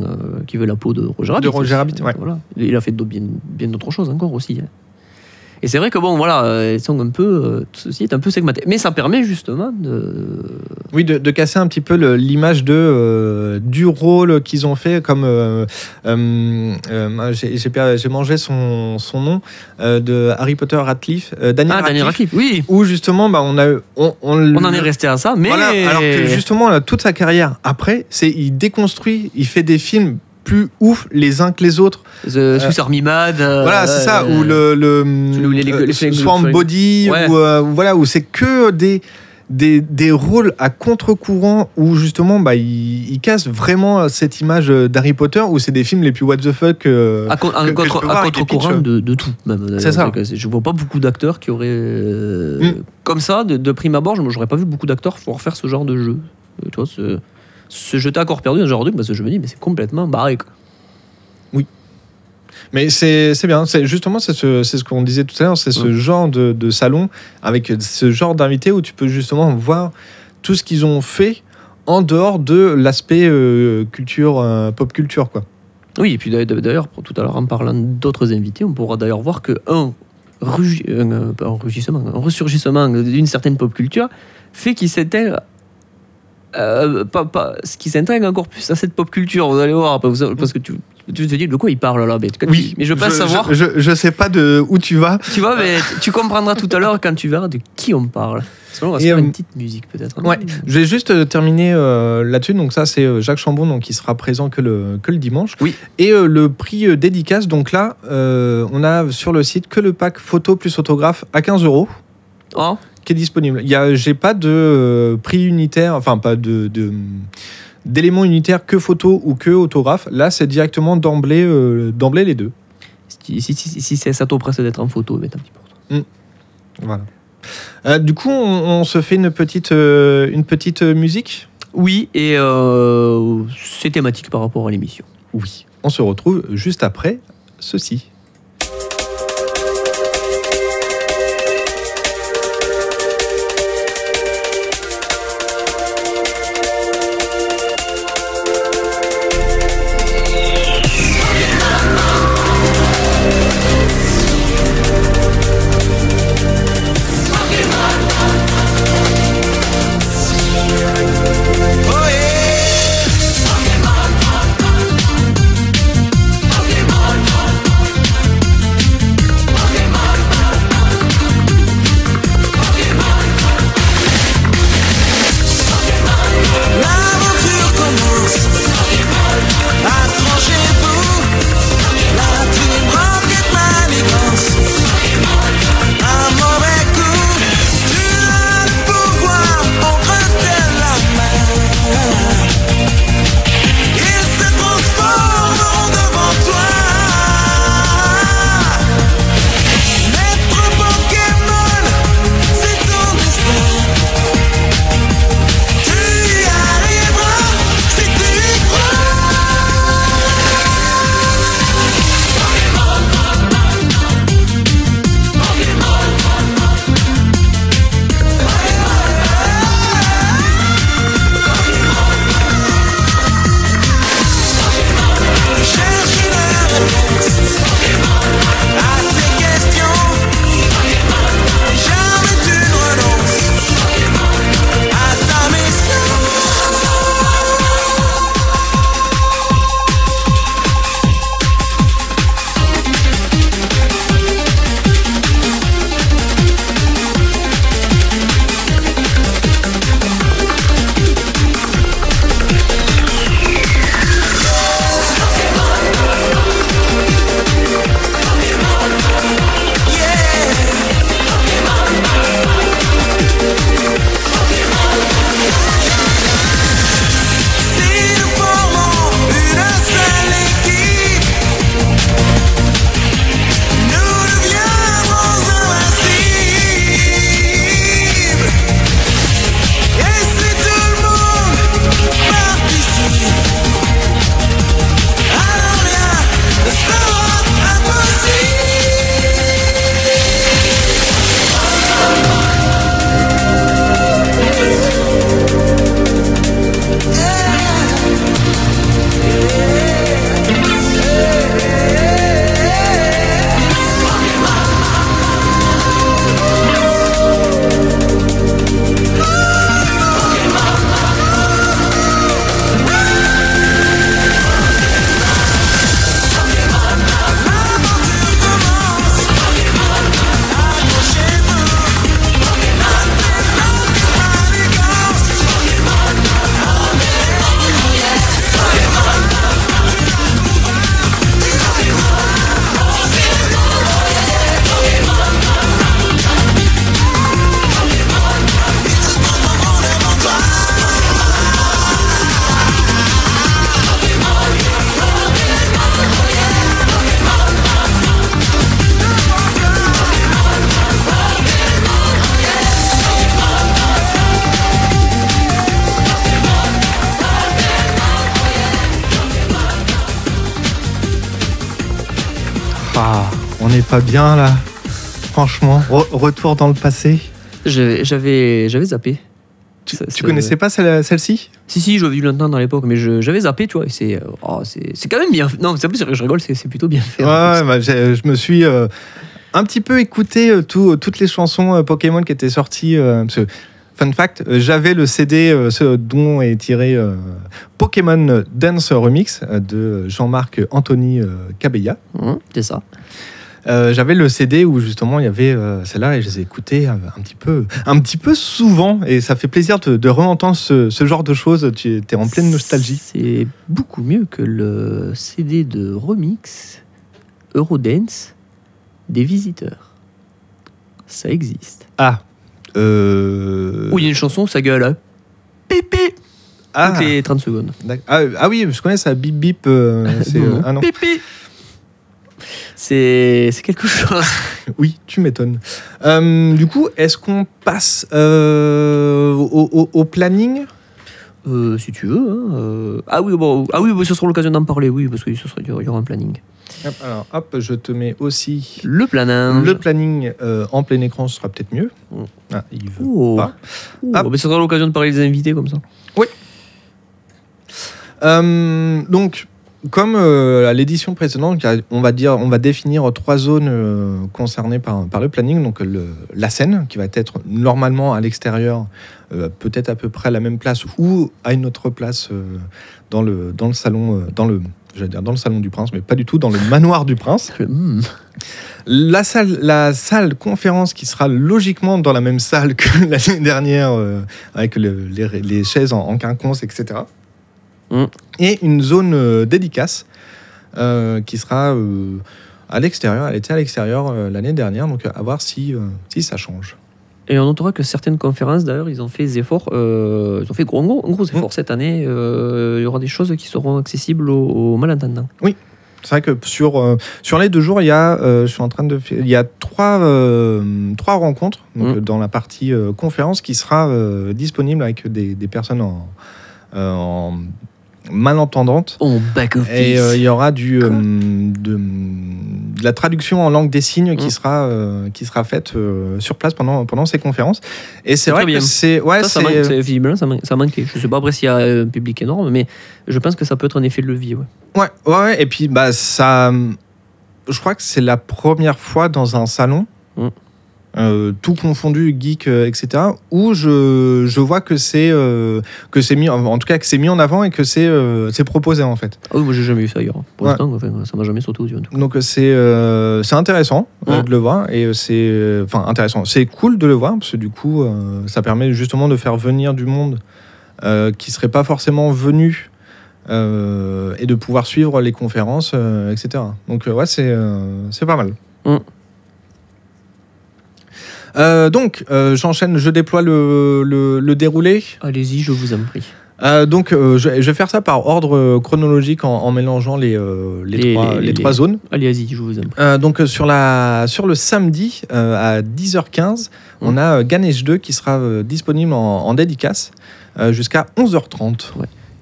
Qui veut la peau de Roger Rabbit. Roger aussi. Rabbit, ouais. Voilà. Il a fait bien, bien d'autres choses encore aussi. hein. Et c'est vrai que bon, voilà, euh, ils sont un peu. euh, tout ceci est un peu segmenté. Mais ça permet justement de. Oui, de, de casser un petit peu l'image de euh, du rôle qu'ils ont fait, comme euh, euh, euh, j'ai- mangé son, son nom euh, de Harry Potter Radcliffe, euh, Daniel, Ah, Daniel Radcliffe, Radcliffe, oui. où justement, bah, on a, on, on, On en est resté à ça, mais. Voilà, alors que justement, là, toute sa carrière après, c'est il déconstruit, il fait des films plus ouf les uns que les autres. The Swiss Army Man. euh, voilà, c'est ça. euh, Ou le, le euh, Swarm. Body, Ouais. ou euh, voilà, où c'est que des, des, des rôles à contre-courant où justement bah, ils, cassent vraiment cette image d'Harry Potter où c'est des films les plus what the fuck. euh, À, con- à que- que je contre, peux à contre-courant de, de tout. C'est ça. Je vois pas beaucoup d'acteurs qui auraient. euh, Mm. Comme ça, de, de prime abord, je j'aurais pas vu beaucoup d'acteurs pouvoir faire ce genre de jeu. Euh, Tu vois, se, jeter à corps perdu dans ce genre de truc, parce que je me dis, mais c'est complètement barré. quoi. Mais c'est bien, justement c'est ce, ce qu'on disait tout à l'heure, c'est ce Ouais. genre de, de salon avec ce genre d'invités où tu peux justement voir tout ce qu'ils ont fait en dehors de l'aspect euh, culture, euh, pop culture quoi. Oui, et puis d'ailleurs- tout à l'heure, en parlant d'autres invités, on pourra d'ailleurs voir que un, rugi- euh, un un ressurgissement d'une certaine pop culture fait qu'il s'intègre. Euh, pas, pas, ce qui s'intègre encore plus à cette pop culture, vous allez voir, parce que tu, tu te dis de quoi il parle là, mais, mais je veux pas savoir. Je, je, je sais pas de où tu vas. Tu vois, mais tu comprendras tout à l'heure quand tu verras de qui on parle. Là, on va se faire euh, une petite musique peut-être. hein. Ouais, je vais juste euh, terminer euh, là-dessus. Donc ça, c'est euh, Jacques Chambon, donc qui sera présent que le que le dimanche. Oui. Et euh, le prix euh, dédicace. Donc là, euh, on a sur le site que le pack photo plus autographe à 15 euros Oh, qui est disponible. J'ai pas de euh, prix unitaire, enfin pas de, de d'éléments unitaires que photo ou que autographe. Là, c'est directement d'emblée, euh, d'emblée les deux. si, si, si, si ça t'oppresse d'être en photo, mais tant pis pour toi. Voilà. Euh, du coup, on, on se fait une petite, euh, une petite musique? Oui, et c'est thématique par rapport à l'émission. Oui. On se retrouve juste après ceci. Pas bien là. Franchement, Re- retour dans le passé. J'avais, zappé. Tu, Ça, tu c'est- connaissais pas celle- celle-ci? Si, si, j'avais vu longtemps dans l'époque, mais j'avais zappé, tu vois, c'est, euh, oh, c'est, quand même bien. Non, c'est plus, je rigole, c'est, plutôt bien fait. Ouais, ouais, bah, je me suis euh, un petit peu écouté euh, tout- toutes les chansons euh, Pokémon qui étaient sorties. euh, parce que, fun fact, euh, j'avais le CD euh, ce dont est tiré euh, Pokémon Dance Remix euh, de Jean-Marc Anthony euh, Cabella. Hum, c'est ça. Euh, j'avais le CD où justement il y avait euh, celle-là et je les ai écoutées un petit peu, un petit peu souvent et ça fait plaisir de, de re-entendre ce, ce genre de choses. Tu es en pleine nostalgie. C'est beaucoup mieux que le CD de remix Eurodance des visiteurs. Ça existe. Ah. Euh... Où il y a une chanson, ça gueule. hein. Pipi Ah. Toutes les 30 secondes. Ah, ah oui, je connais ça, bip bip. euh, ah non. Pipi C'est c'est quelque chose. Oui, tu m'étonnes. Euh, du coup, est-ce qu'on passe euh, au, au- au planning? Euh, si tu veux. hein, Ah oui, bon, ah oui, ce sera l'occasion d'en parler, oui, parce que ce sera, il y aura un planning. Hop, Alors, hop, je te mets aussi Le planning. le planning euh, en plein écran, ce sera peut-être mieux. Mm. Ah, il veut Oh. pas. Oh, mais ce sera l'occasion de parler des invités comme ça. Euh, donc, comme euh, à l'édition précédente, on va dire, on va définir trois zones euh, concernées par, par le planning. Donc, le- la scène qui va être normalement à l'extérieur, euh, peut-être à peu près à la même place ou à une autre place dans le dans le salon, dans le dire dans le salon du prince, mais pas du tout dans le manoir du prince. Hmm. La salle, la salle conférence qui sera logiquement dans la même salle que l'année dernière, avec le- les, les chaises en, en quinconce, etc. Mm. Et une zone euh, dédicace euh, qui sera euh, à l'extérieur. Elle était à l'extérieur l'année dernière, donc à voir si, si ça change. Et on notera que certaines conférences, d'ailleurs, ils ont fait des efforts, euh, ils ont fait gros, gros, gros efforts cette année. Euh, il y aura des choses qui seront accessibles aux, aux malentendants. C'est vrai que sur, euh, sur les deux jours, il y a, je suis en train de il y a trois, trois rencontres donc, Mm. dans la partie conférence qui sera disponible avec des, des personnes en, en malentendantes. En back office. Et euh, il y aura du, euh, de, de la traduction en langue des signes qui Mm. sera, euh, qui sera faite sur place pendant, pendant ces conférences. Et c'est vrai que c'est. Ouais, ça, ça, manque, ça. Je sais pas après s'il y a un public énorme, mais je pense que ça peut être un effet de levier. Ouais. Ouais, ouais, ouais, et puis bah ça, je crois que c'est la première fois dans un salon, Mm. Euh, tout confondu, geek, euh, etc., où je, je vois que c'est euh, que c'est mis, en tout cas que c'est mis en avant et que c'est euh, c'est proposé en fait. Ah oui, moi j'ai jamais vu ça ailleurs. Pour Ouais. l'instant, enfin, ça m'a jamais sauté aux yeux. en tout cas. Donc c'est euh, c'est intéressant de le voir et c'est enfin intéressant, c'est cool de le voir parce que du coup euh, ça permet justement de faire venir du monde euh, qui serait pas forcément venu. euh, et de pouvoir suivre les conférences, euh, etc. Donc euh, ouais, c'est euh, c'est pas mal. Mm. Euh, donc, euh, j'enchaîne, je déploie le, le- le déroulé. Allez-y, je vous en prie. Euh, donc, euh, je, je vais faire ça par ordre chronologique en, en mélangeant les, euh, les, Les- trois, les- trois zones. Allez-y, je vous en prie. Euh, donc, sur, la, sur le samedi à 10h15, on a Ganesh 2 qui sera disponible en, en dédicace jusqu'à 11h30.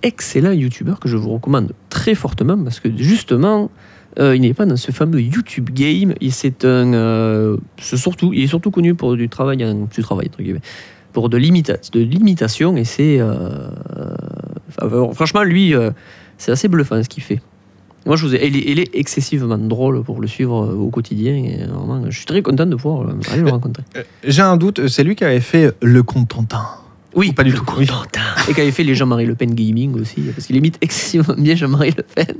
Excellent youtubeur que je vous recommande très fortement parce que justement, euh, il n'est pas dans ce fameux YouTube game. C'est un, euh, surtout, il est surtout connu pour du travail, du travail entre guillemets, pour de l'imita- de l'imitation et c'est, euh, enfin, franchement, lui, c'est assez bluffant ce qu'il fait. Moi, je vous ai, il, est, il est excessivement drôle pour le suivre au quotidien. Et vraiment, je suis très content de pouvoir aller le rencontrer. J'ai un doute, c'est lui qui avait fait Le Contentin. Oui, pas du le tout. Contentin. Et qui avait fait les Jean-Marie Le Pen Gaming aussi, parce qu'il imite excessivement bien Jean-Marie Le Pen.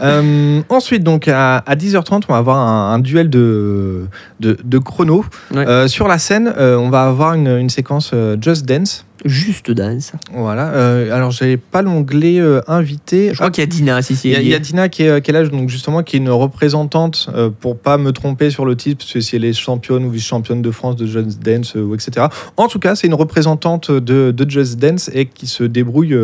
Euh, ensuite, donc à, à 10h30, on va avoir un, un duel de, de, de chrono. Ouais. Euh, sur la scène, euh, on va avoir une, une séquence Just Dance. Juste danse. Voilà. Euh, alors, j'avais pas l'onglet euh, invité. Je crois qu'il y a Dina, si, si. Il y, a- il y a. Dina qui est, qui est là, donc justement, qui est une représentante, euh, pour pas me tromper sur le titre, parce que si elle est championne ou vice-championne de France de Just Dance, euh, ou etc. En tout cas, c'est une représentante de, de Just Dance et qui se débrouille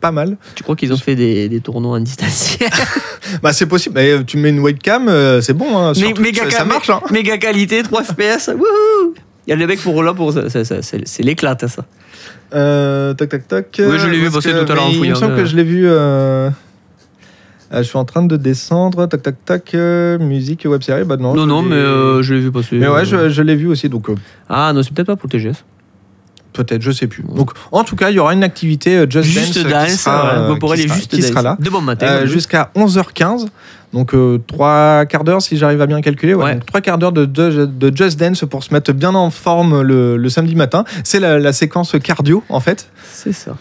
pas mal. Tu crois qu'ils ont fait des, des tournois en distanciel Bah, c'est possible. Mais, tu mets une webcam, c'est bon. Hein, Mais- Twitch, méga ça marche. Hein. Méga qualité, 3 FPS. Wouhou Il y a le mec pour là pour ça. ça- ça- c'est c'est l'éclate, ça. Euh, tac, tac, tac. Oui, je l'ai vu passer tout à l'heure Il me semble que je l'ai vu. euh, Euh, je suis en train de descendre. Tac, tac, tac. euh, musique, web série. Bah non. Non, je non, mais euh, je l'ai vu passer. Mais ouais, euh. je, je l'ai vu aussi, donc euh, Ah, non, c'est peut-être pas pour le TGS. Peut-être, je sais plus. Donc, en tout cas, il y aura une activité euh, Just, Juste Dance, dance, qui sera, euh, vous pourrez qui aller sera- juste qui dance. sera là. De bon matin. Euh, jusqu'à 11h15. Donc, euh, trois quarts d'heure, si j'arrive à bien calculer. Ouais, Ouais. donc trois quarts d'heure de, de, de Just Dance pour se mettre bien en forme le, le samedi matin. C'est la, la séquence cardio, en fait. C'est ça.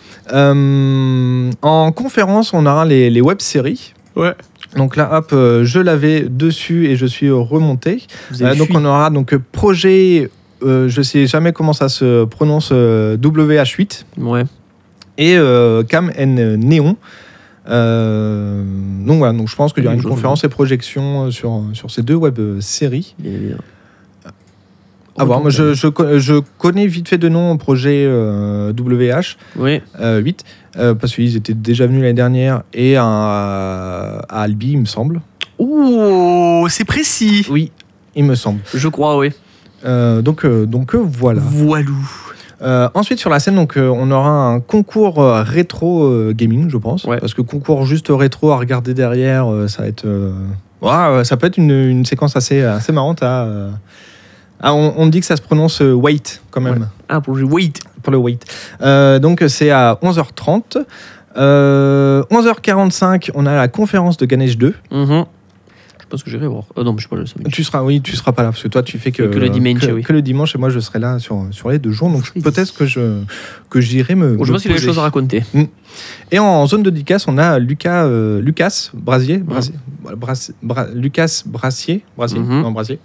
Euh, en conférence, on aura les, les web-séries. Ouais. Donc là, hop, euh, je l'avais dessus et je suis remonté. Vous Euh, donc fui. on aura donc euh, projet, euh, je sais jamais comment ça se prononce, euh, WH8 Ouais. et euh, Cam N Néon. Euh, donc voilà, donc je pense qu'il y aura une conférence et projection sur, sur ces deux web séries. Bien évidemment. À voir, moi je, je, je connais vite fait de nom projet euh, WH8 Oui. euh, 8, euh, parce qu'ils étaient déjà venus l'année dernière et à, à Albi, il me semble. Oh, c'est précis. Oui, il me semble. Je crois, oui. Euh, donc euh, donc euh, voilà. Voilou. Euh, ensuite sur la scène donc euh, on aura un concours euh, rétro gaming je pense Ouais. parce que concours juste rétro à regarder derrière ça va être ouais, ça peut être une, une séquence assez assez marrante à ah, on, dit que ça se prononce wait quand même Ah, pour le wait. pour le wait donc c'est à 11h30 Euh, 11h45 on a la conférence de Ganesh 2 Mhm. Je pense que j'irai voir. Euh, non, mais je sais pas le samedi. tu seras oui tu seras pas là parce que toi tu fais que, Que le dimanche, que, oui. que le dimanche et moi je serai là sur, sur les deux jours donc peut-être que je que j'irai me Bon, je pense qu'il a des choses à raconter. Et en zone de dédicace, on a Lucas, euh, Lucas Brasier, Brasier, Bras- Bra- Lucas Brassier, Brasier, Mhm. non, Brasier.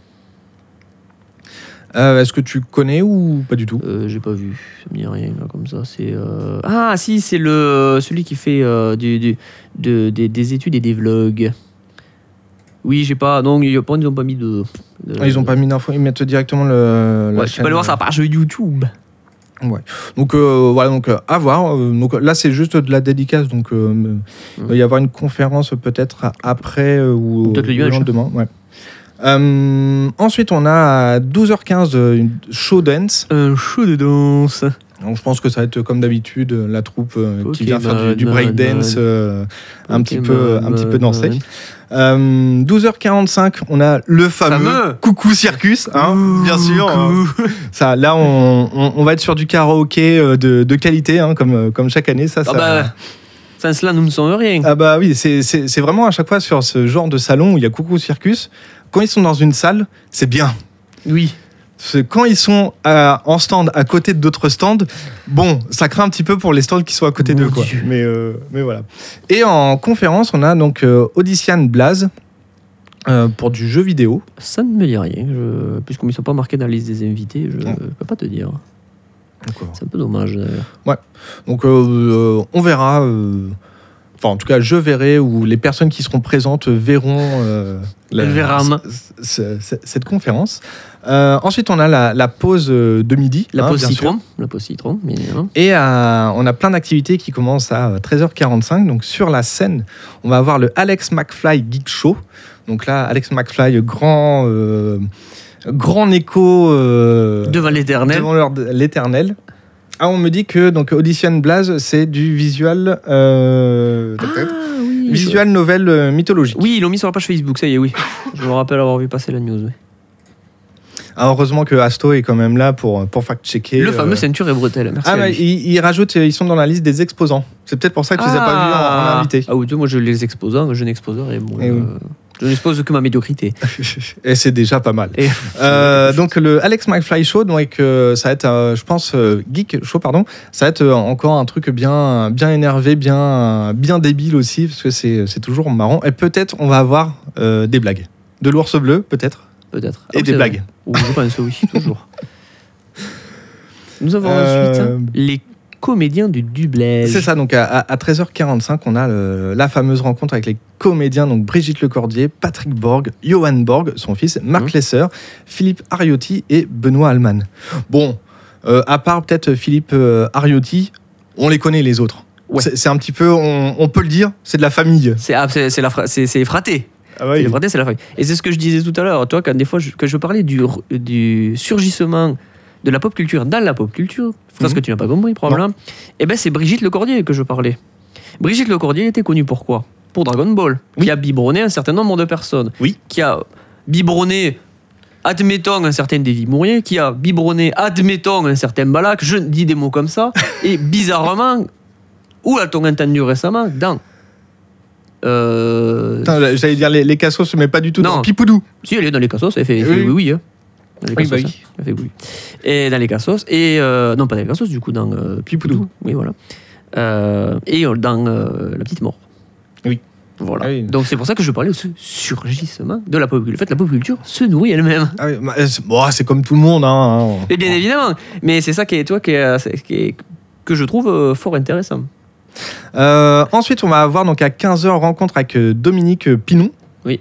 Euh, Est-ce que tu connais ou pas du tout? Euh, J'ai pas vu. Ça me dit rien là, comme ça. C'est euh, ah si, c'est le celui qui fait du, du- de- des, des études et des vlogs. Oui, j'ai pas. Non, ils ont ils ont pas mis de. de- Ah, Ils ont pas mis d'infos, ils mettent directement le. Ouais, tu peux aller voir sa page YouTube. Donc euh, voilà, donc euh, à voir. Euh, donc là, c'est juste de la dédicace, donc euh, il va y avoir une conférence peut-être après ou Peut-être le lendemain. Ouais. Ensuite, on a à 12h15 euh, une show dance. Un show de danse. Donc je pense que ça va être comme d'habitude la troupe qui vient faire du, du breakdance un petit peu un petit peu dansé. Man. Euh, 12h45, on a le fameux, Fameux. coucou circus, hein, bien sûr. hein. Ça, là, on, on- on va être sur du karaoké euh, de, de qualité, hein, comme, euh, comme chaque année. Ça, Ah ça- bah, sans cela, nous ne sommes rien. Ah bah oui, c'est vraiment à chaque fois sur ce genre de salon où il y a coucou circus. Quand ils sont dans une salle, c'est bien. Oui. Quand ils sont à- en stand à côté d'autres stands, bon, ça craint un petit peu pour les stands qui sont à côté d'eux. quoi. Dieu. Mais, euh, mais voilà. Et en conférence, on a donc euh, Audition Blaze euh, pour du jeu vidéo. Ça ne me dit rien. Je... Puisqu'ils ne sont pas marqués dans la liste des invités, je ne Ouais. peux pas te dire. C'est un peu dommage d'ailleurs. Donc euh, euh, on verra. euh, Enfin, en tout cas, je verrai ou les personnes qui seront présentes verront euh, cette conférence. Euh, ensuite, on a la, la pause euh, de midi. La hein, pause citron. La pause citron, bien évidemment. Et euh, on a plein d'activités qui commencent à euh, 13h45. Donc sur la scène, on va avoir le Alex McFly Geek Show. Donc là, Alex McFly, grand, euh, grand écho Devant l'éternel. devant l'éternel. Ah, on me dit que donc Audition Blaze, c'est du visual, Ah, oui. visual novel mythologique. Oui, ils l'ont mis sur la page Facebook, ça y est, oui. Je me rappelle avoir vu passer la news. oui. Ah, heureusement que Asto est quand même là pour pour fact-checker. Le euh, fameux ceinture et bretelle. Merci. Ah, lui. ils, ils rajoutent, ils sont dans la liste des exposants. C'est peut-être pour ça que tu les as pas vus en, en invité. Ah oui, moi je les exposants, je n'exposerai. Bon, Eh oui. euh, je n'expose que ma médiocrité. Et c'est déjà pas mal. Et- Euh, donc le Alex McFly Show, donc euh, ça va être, euh, je pense, euh, Geek Show, pardon, ça va être euh, encore un truc bien, bien énervé, bien, bien débile aussi, parce que c'est, c'est toujours marrant. Et peut-être on va avoir euh, des blagues, de l'ours bleu, peut-être, Peut-être. et Ah, des blagues. Ou je pense, oui, toujours. Nous avons Euh, ensuite hein, les comédiens du doublage. C'est ça. Donc à, à- à 13h45, on a le- la fameuse rencontre avec les comédiens, donc Brigitte Lecordier, Patrick Borg, Johan Borg, son fils, Marc Mhm. Lesser, Philippe Ariotti et Benoît Allman. Bon, euh, à part peut-être Philippe euh, Ariotti, on les connaît les autres. Ouais. C'est un petit peu, on, on peut le dire, c'est de la famille. C'est ah, fraté. Ah fratés, c'est la famille. Et c'est ce que je disais tout à l'heure. Toi, quand des fois je, que je parlais du, du surgissement de la pop culture dans la pop culture, phrase Mhm. que tu n'as pas compris probablement, et ben c'est Brigitte Lecordier que je parlais. Brigitte Lecordier était connue pourquoi pour Dragon Ball, Oui. qui a biberonné un certain nombre de personnes, Oui. qui a biberonné, admettons, un certain Davy Mourier, qui a biberonné, admettons, un certain Balak, je dis des mots comme ça, et bizarrement, où a-t-on entendu récemment? Dans. Euh, Putain, J'allais dire les, les cassos, mais pas du tout. Non. dans Pipoudou. si, elle est dans les cassos, elle fait, elle fait Oui. oui, oui. hein. Dans les Oui, cassos, bah oui. hein. Elle fait oui. Et dans les cassos, et. euh, non, pas dans les cassos, du coup, dans. euh, Pipoudou. Oui, voilà. Euh, et euh, dans euh, La Petite Mort. Oui. Voilà. Ah oui. Donc c'est pour ça que je parlais de ce surgissement de la pop culture. En fait, la pop culture se nourrit elle-même. Ah oui, bah, c'est bon, c'est comme tout le monde. Hein, Et bien évidemment. Mais c'est ça qui est, toi, qui est, c'est- qui est- que je trouve euh, fort intéressant. Euh, ensuite, on va avoir donc à 15h rencontre avec euh, Dominique Pinon. Oui.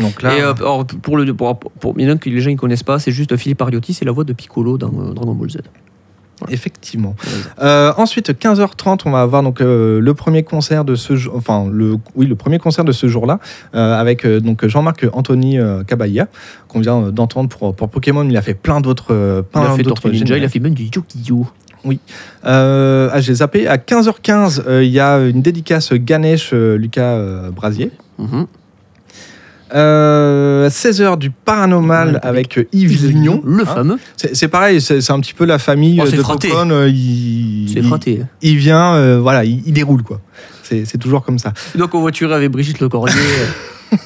Donc là, Et euh, alors, pour le pour, pour, bien que les gens ne connaissent pas, c'est juste Philippe Ariotti, c'est la voix de Piccolo dans euh, Dragon Ball Z. effectivement. Euh, ensuite, 15h30, on va avoir donc euh, le premier concert de ce jour, enfin le oui le premier concert de ce jour-là euh, avec euh, donc Jean-Marc Anthony euh, Cabaya qu'on vient euh, d'entendre pour, pour Pokémon. Il a fait plein d'autres euh, Il plein a fait Ninja, il a fait même du Yu-Gi-Oh! Euh, ah, j'ai zappé. À 15h15, euh, il y a une dédicace Ganesh euh, Lucas Brasier. Mhm. Euh, 16h du paranormal avec Yves Lignon. Le Hein fameux. C'est pareil, c'est un petit peu la famille Oh, c'est de. Popcorn, il, C'est il- fraté. il vient, voilà, il, il déroule quoi. C'est toujours comme ça. Donc on voituré avec Brigitte Le Cordier.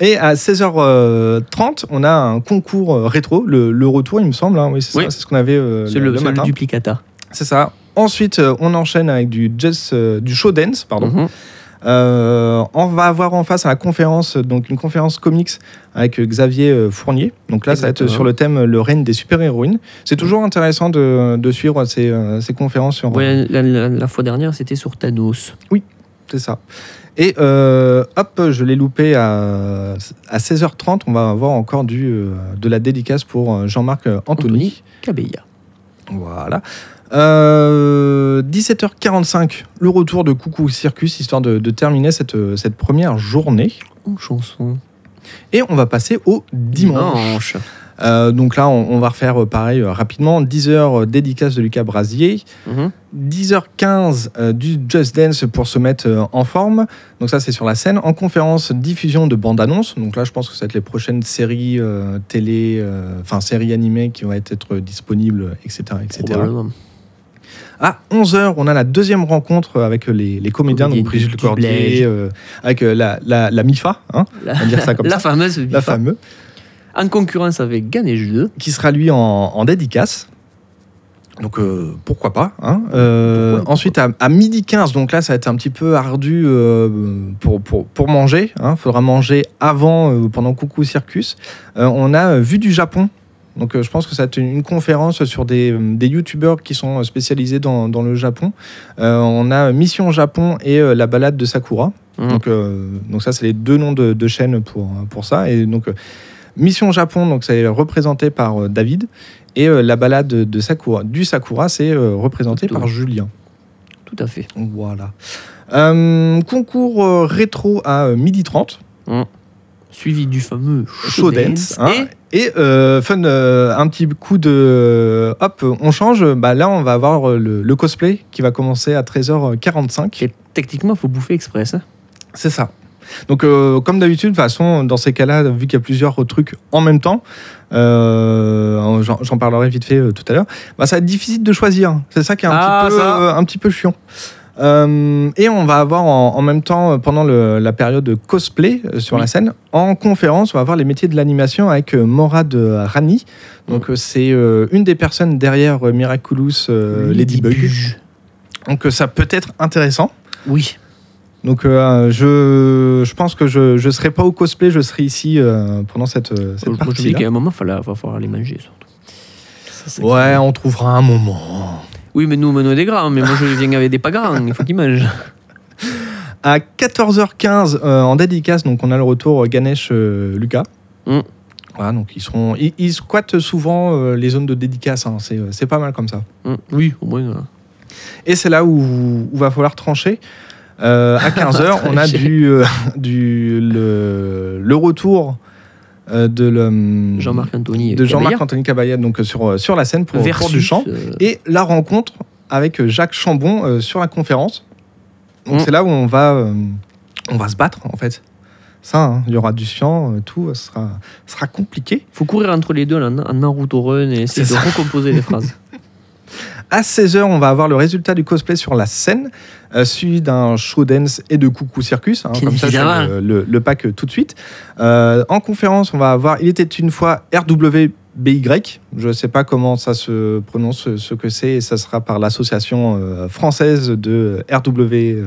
Et à 16h30, on a un concours euh, rétro, le, le retour, il me semble. hein, oui, c'est Oui. ça, c'est ce qu'on avait euh, c'est le, le, le duplicata. C'est ça. Ensuite, euh, on enchaîne avec du jazz, du show dance, pardon. Mhm. Euh, on va avoir en face à la conférence, donc une conférence comics avec Xavier Fournier. Donc là, ça va être sur le thème le règne des super-héroïnes. C'est toujours intéressant de, de suivre ces, ces conférences sur. Ouais, la, la- la fois dernière, c'était sur Thanos. C'est ça. Et euh, hop, je l'ai loupé à, à 16h30. On va avoir encore du, euh, de la dédicace pour euh, Jean-Marc Anthony. Cabella. Voilà. Euh, 17h45, le retour de Coucou Circus, histoire de, de terminer cette, cette première journée. En chanson. Et on va passer au dimanche. Euh, donc là, on, on va refaire euh, pareil euh, rapidement. 10h, dédicace de Lucas Brasier. Mhm. 10h15 euh, du Just Dance pour se mettre en forme. Donc ça c'est sur la scène. En conférence, diffusion de bande-annonce. Donc là je pense que ça va être les prochaines séries télé, enfin séries animées qui vont être, disponibles, etc. etc. À 11h, on a la deuxième rencontre avec les, les comédiens, donc Brigitte euh, avec la, la, la MIFA, hein, La, on va dire ça comme la ça. fameuse la Bifa. fameuse, En concurrence avec Ganesh 2. qui sera lui en, en dédicace. Donc euh, pourquoi pas. hein. Euh, Pourquoi, ensuite à, à midi 15, donc là ça va être un petit peu ardu euh, pour, pour, pour manger. Il faudra manger avant, pendant Coucou Circus. On a euh, vu du Japon. Donc je pense que ça va être une, une conférence sur des, des youtubeurs qui sont spécialisés dans, dans le Japon. On a Mission Japon et la balade de Sakura. Mhm. Donc, donc ça, c'est les deux noms de, de chaînes pour, pour ça. Et donc, Mission Japon, donc c'est représenté par euh, David. Et euh, la balade de Sakura, du Sakura, c'est euh, représenté Tout. par Julien. Tout à fait. Voilà. Concours rétro à euh, midi 30. Suivi du fameux Show dance. hein. Et Et euh, fun, euh, un petit coup de. Hop, on change. Bah, là, on va avoir le, le cosplay qui va commencer à 13h45. et techniquement, il faut bouffer express. hein. C'est ça. Donc, euh, comme d'habitude, de toute façon, dans ces cas-là, vu qu'il y a plusieurs trucs en même temps, euh, j'en parlerai vite fait euh, tout à l'heure, bah, ça va être difficile de choisir. C'est ça qui est un, Ah, petit, peu, ça. un petit peu chiant. Euh, et on va avoir en, en même temps, pendant le- la période de cosplay euh, sur Oui. la scène, en conférence, on va avoir les métiers de l'animation avec euh, Morad Rani. Donc, euh, c'est une des personnes derrière Miraculous Ladybug. Donc, ça peut être intéressant. Oui. Donc euh, je, je pense que je ne serai pas au cosplay, je serai ici euh, pendant cette, euh, cette Moi, je dis partie. qu'à un moment, il va falloir les manger surtout. Ça, Ouais, on trouvera un moment. Oui, mais nous, menons des grands, mais moi, je viens avec des pas grands. Il faut qu'ils mangent. À 14h15 euh, en dédicace, donc on a le retour Ganesh euh, Lucas. Mm. Voilà, donc ils seront, ils, ils squattent souvent euh, les zones de dédicace. hein, c'est, c'est pas mal comme ça. Hum, Oui, au moins. voilà. Et c'est là où où va falloir trancher. Euh, à 15h, on a du, euh, du le, le retour euh, de le, Jean-Marc Anthony. de Jean-Marc. Anthony donc sur, sur la scène pour, Versus, du chant. et la rencontre avec Jacques Chambon sur la conférence. Donc Mm. c'est là où on va, on va se battre en fait. Ça, hein, il y aura du euh, tout, ce sera, sera compliqué. faut courir entre les deux en, en Naruto Run et essayer de ça. recomposer les phrases. À 16h, on va avoir le résultat du cosplay sur la scène, euh, suivi d'un show dance et de coucou circus. hein, comme ça, le, le- le pack euh, tout de suite. Euh, en conférence, on va avoir Il était une fois RWBY. Je ne sais pas comment ça se prononce, ce- que c'est, et ça sera par l'association euh, française de RWBY,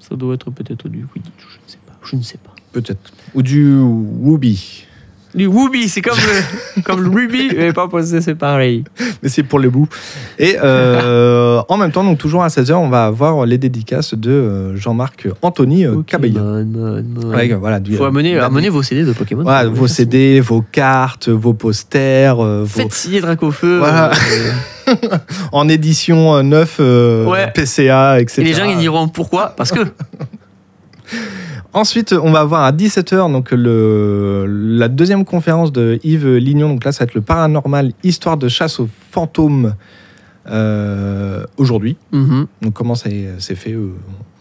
Ça doit être peut-être du Quidditch, je ne sais pas. Je ne sais pas. peut-être. Ou du Wooby. Du Wooby, c'est comme le, comme le Ruby, mais pas posé, c'est pareil. mais c'est pour le bout. Et euh, en même temps, donc toujours à 16h, on va avoir les dédicaces de euh, Jean-Marc Anthony euh, Cabella. Pokémon, man, man. Ouais, voilà, du- faut amener, vos CD de Pokémon. voilà, vos CD, vos cartes, vos posters, vos- Faites signer Dracofeu. Voilà. euh, en édition euh, 9, euh, Ouais. PCA, etc. et les gens ils diront pourquoi? Parce que. Ensuite, on va avoir à 17h donc le, la deuxième conférence de Yves Lignon. Donc là, ça va être le paranormal, histoire de chasse aux fantômes euh, aujourd'hui. Mhm. Donc comment c'est c'est fait euh,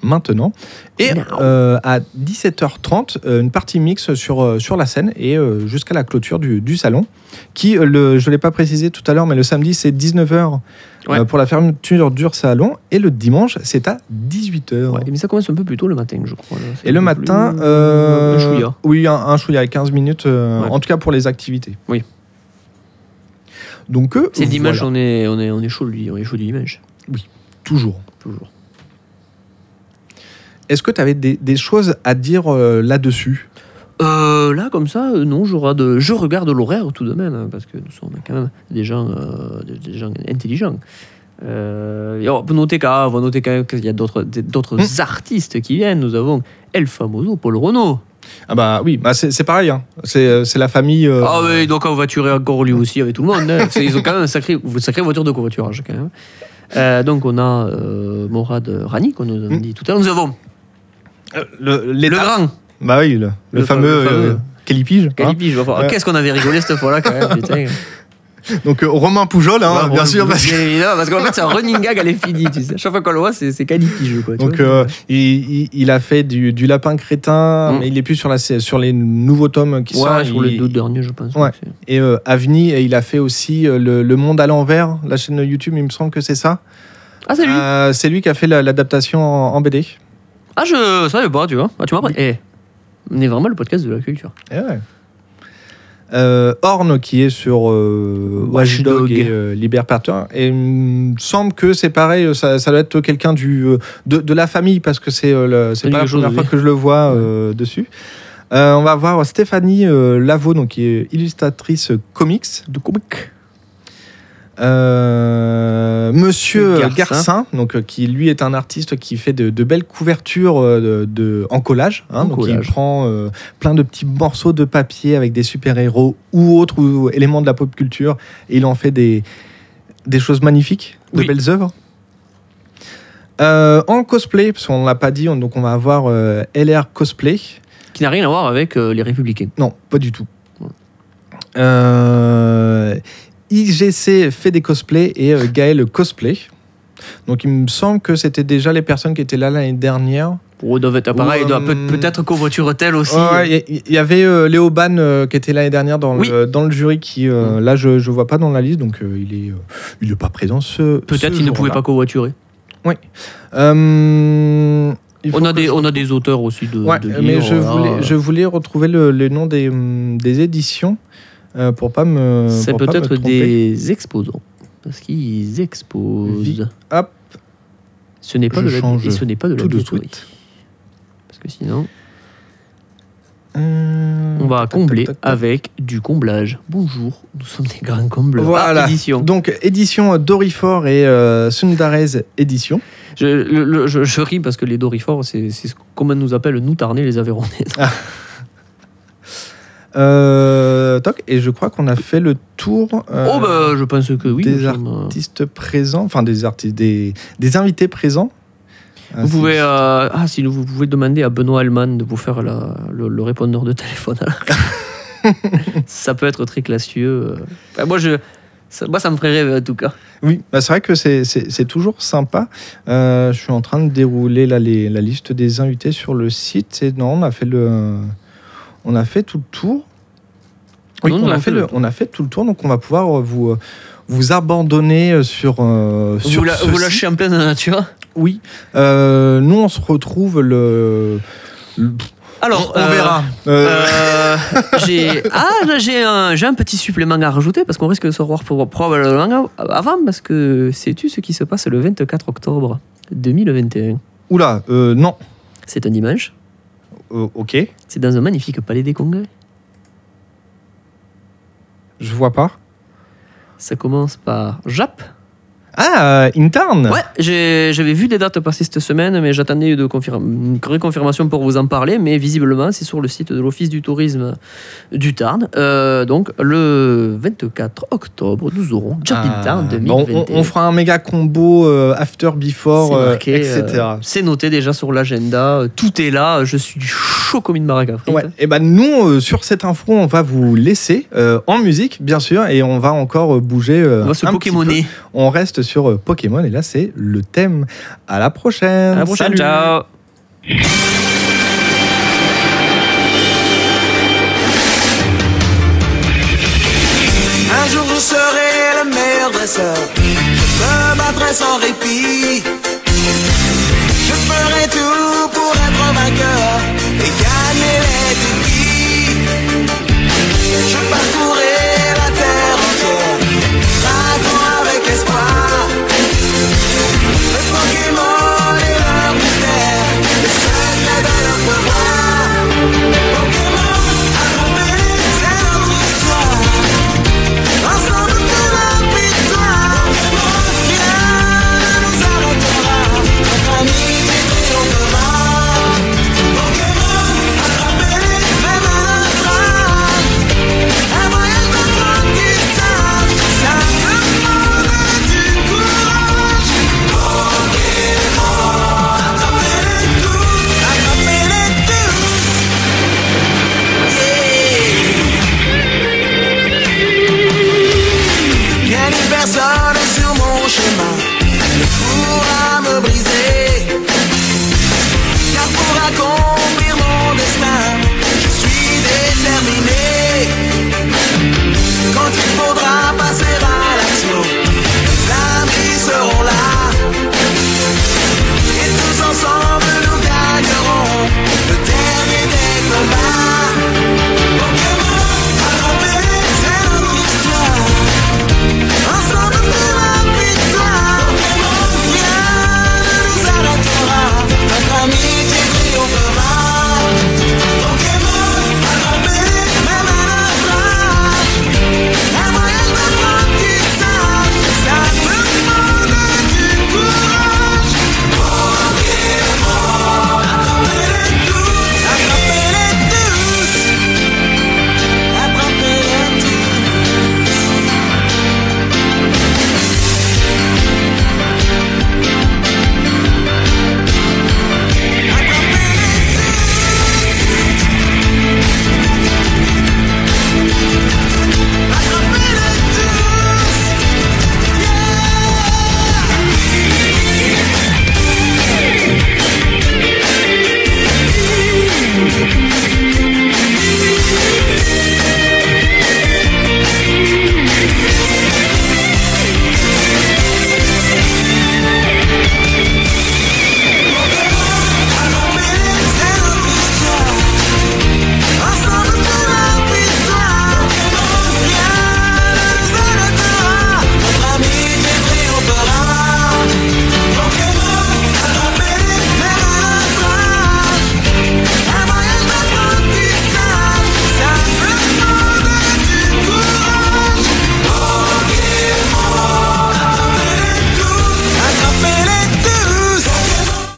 maintenant. Et euh, à 17h30, euh, une partie mix sur, sur la scène et jusqu'à la clôture du, du salon, qui, le, je ne l'ai pas précisé tout à l'heure, mais le samedi c'est 19h Ouais. pour la fermeture du salon et le dimanche c'est à 18h. Ouais, mais ça commence un peu plus tôt le matin, je crois. Et le un matin, plus- euh, un chouïa. oui, un, un chouïa, 15 minutes, euh, Ouais. en tout cas pour les activités. Oui. Donc, euh, C'est le dimanche, voilà, on, est, on, est, on est chaud, lui. On est chaud du dimanche. toujours. Toujours. Est-ce que tu avais des, des choses à dire euh, là-dessus? Euh, là, comme ça, euh, non, j'aurai de... je regarde l'horaire tout de même, hein, parce que nous sommes quand même des gens, euh, des, gens intelligents. Et on peut noter qu'à- on va noter quand même qu'il y a d'autres Hmm. artistes qui viennent. Nous avons El Famoso, Paul Renault. Ah bah oui, bah c'est c'est pareil. hein. C'est c'est la famille. Ah oui, donc on voiturer encore lui aussi avec tout le monde. hein. Ils ont quand même un sacré, une sacrée voiture de covoiturage quand même. Donc on a Morad Rani, qu'on nous a Hmm. dit tout à l'heure. Nous avons le, le grand Bah oui, le, le Le fa- fameux, fameux. euh, Kelly-Pige, hein. Calipi. je vois pas. Ouais. Qu'est-ce qu'on avait rigolé cette fois-là quand même, putain. Donc euh, Romain Poujol, hein, bien sûr. Parce que- parce qu'en fait, c'est un running gag à l'infini, tu sais. Chaque fois qu'on le voit, c'est quoi. tu donc euh, il, a fait du, du lapin crétin, Mm. mais il est plus sur, la, sur les nouveaux tomes qui ouais, sortent. sur les deux derniers, je pense. Ouais. Et euh, Avni, et il a fait aussi le, Le Monde à l'envers, la chaîne YouTube, il me semble que c'est ça. Ah, c'est lui c'est lui qui a fait la- l'adaptation en, en BD. Ah, je savais pas, tu vois. Ah, tu m'as Eh, on est vraiment le podcast de la culture. Eh ouais. Euh, Horn qui est sur euh, Watchdog et euh. Et il me semble que c'est pareil, ça, ça doit être quelqu'un du euh, de, de la famille parce que c'est euh, pas la première fois que je le vois euh, dessus. Euh, on va voir Stéphanie euh, Lavaux, donc, qui est illustratrice comics. De comic. Euh, Monsieur Garcin. Garcin, donc, euh, qui lui est un artiste qui fait de, de belles couvertures euh, de, de- en collage. hein. En donc collage. il prend euh, plein de petits morceaux de papier avec des super-héros ou autres ou éléments de la pop culture et il en fait des, des choses magnifiques, de Oui. belles œuvres. Euh, en cosplay, parce qu'on ne l'a pas dit, on- donc on va avoir euh, LR Cosplay. Qui n'a rien à voir avec euh, les Républicains. Non, pas du tout. IGC fait des cosplays et euh, Gaël cosplay. Donc il me semble que c'était déjà les personnes qui étaient là l'année dernière. Eux, doivent être pareil. Euh, Peut-être covoiture-t-elle aussi. Ouais, Il y, avait euh, Léo Ban euh, qui était l'année dernière dans, Oui. le, dans le jury qui euh, là je je vois pas dans la liste donc il est euh, il est pas présent ce Peut-être ce qu'ils ne jour-là. pas covoiturer. Faut On a, des, je- on a des auteurs aussi de, Ouais, de mais je voulais, je voulais retrouver le, le nom des, hum, des éditions euh, pour pas me. C'est peut-être des exposants. Parce qu'ils exposent. Vi- hop. Ce n'est pas de la, et ce pas de la tout de suite. Parce que sinon, Euh, on va combler avec du comblage. Bonjour, nous sommes des grands combleurs. Voilà. Ah, édition. Donc, édition Dorifor et euh, Sundarez édition. Je, le- le- je, je ris parce que les Dorifors, c'est ce qu'on nous appelle nous Tarnais les Aveyronais. Euh, toc, et je crois qu'on a fait le tour euh, oh, bah, je pense que oui. des sommes, euh, artistes présents, enfin des artistes, des, des invités présents. Ah, Vous c'est- pouvez, euh, ah, si vous pouvez demander à Benoît Allman de vous faire la- le, le répondeur de téléphone. Ça peut être très classieux. Enfin, moi, je, Ça, moi, ça me ferait rêver en tout cas. Oui, bah, c'est vrai que c'est- toujours sympa. Je suis en train de dérouler là, les- la liste des invités sur le site. Et non, on a fait, le, on a fait tout le tour. Oui, Non, on, a fait le, on a fait tout le tour, donc on va pouvoir euh, vous, euh, vous abandonner euh, sur, euh, sur Vous, la- vous lâchez en pleine nature. Oui. Euh, nous, on se retrouve le. le- Alors, on, on euh, verra. J'ai ah là, j'ai un un petit supplément à rajouter parce qu'on risque de se revoir pour probablement avant parce que sais-tu ce qui se passe le 24 octobre 2021 Oula, non. C'est un dimanche. Euh, ok, C'est dans un magnifique palais des congrès. je vois pas. Ça commence par Jap. Ah, euh, Intern Ouais, j'avais vu des dates passer cette semaine, mais j'attendais de une réconfirmation pour vous en parler. Mais visiblement, c'est sur le site de l'Office du tourisme du Tarn. Euh, donc, le 24 octobre, nous aurons Ah, in Tarn bon, 2021. on, on fera un méga combo euh, after, before, euh, etc. c'est noté déjà sur l'agenda. Tout est là. Je suis chaud comme une baraque. Ouais. Et ben nous, sur cette info, on va vous laisser en musique, bien sûr, et on va encore bouger. On va se Pokémoner. On reste sur sur euh, Pokémon. Et là, c'est le thème. À la prochaine. À la prochaine. Ciao. Un jour vous serez le meilleur dresseur. Je battrai sans répit. Je ferai tout pour être vainqueur et gagner les défis.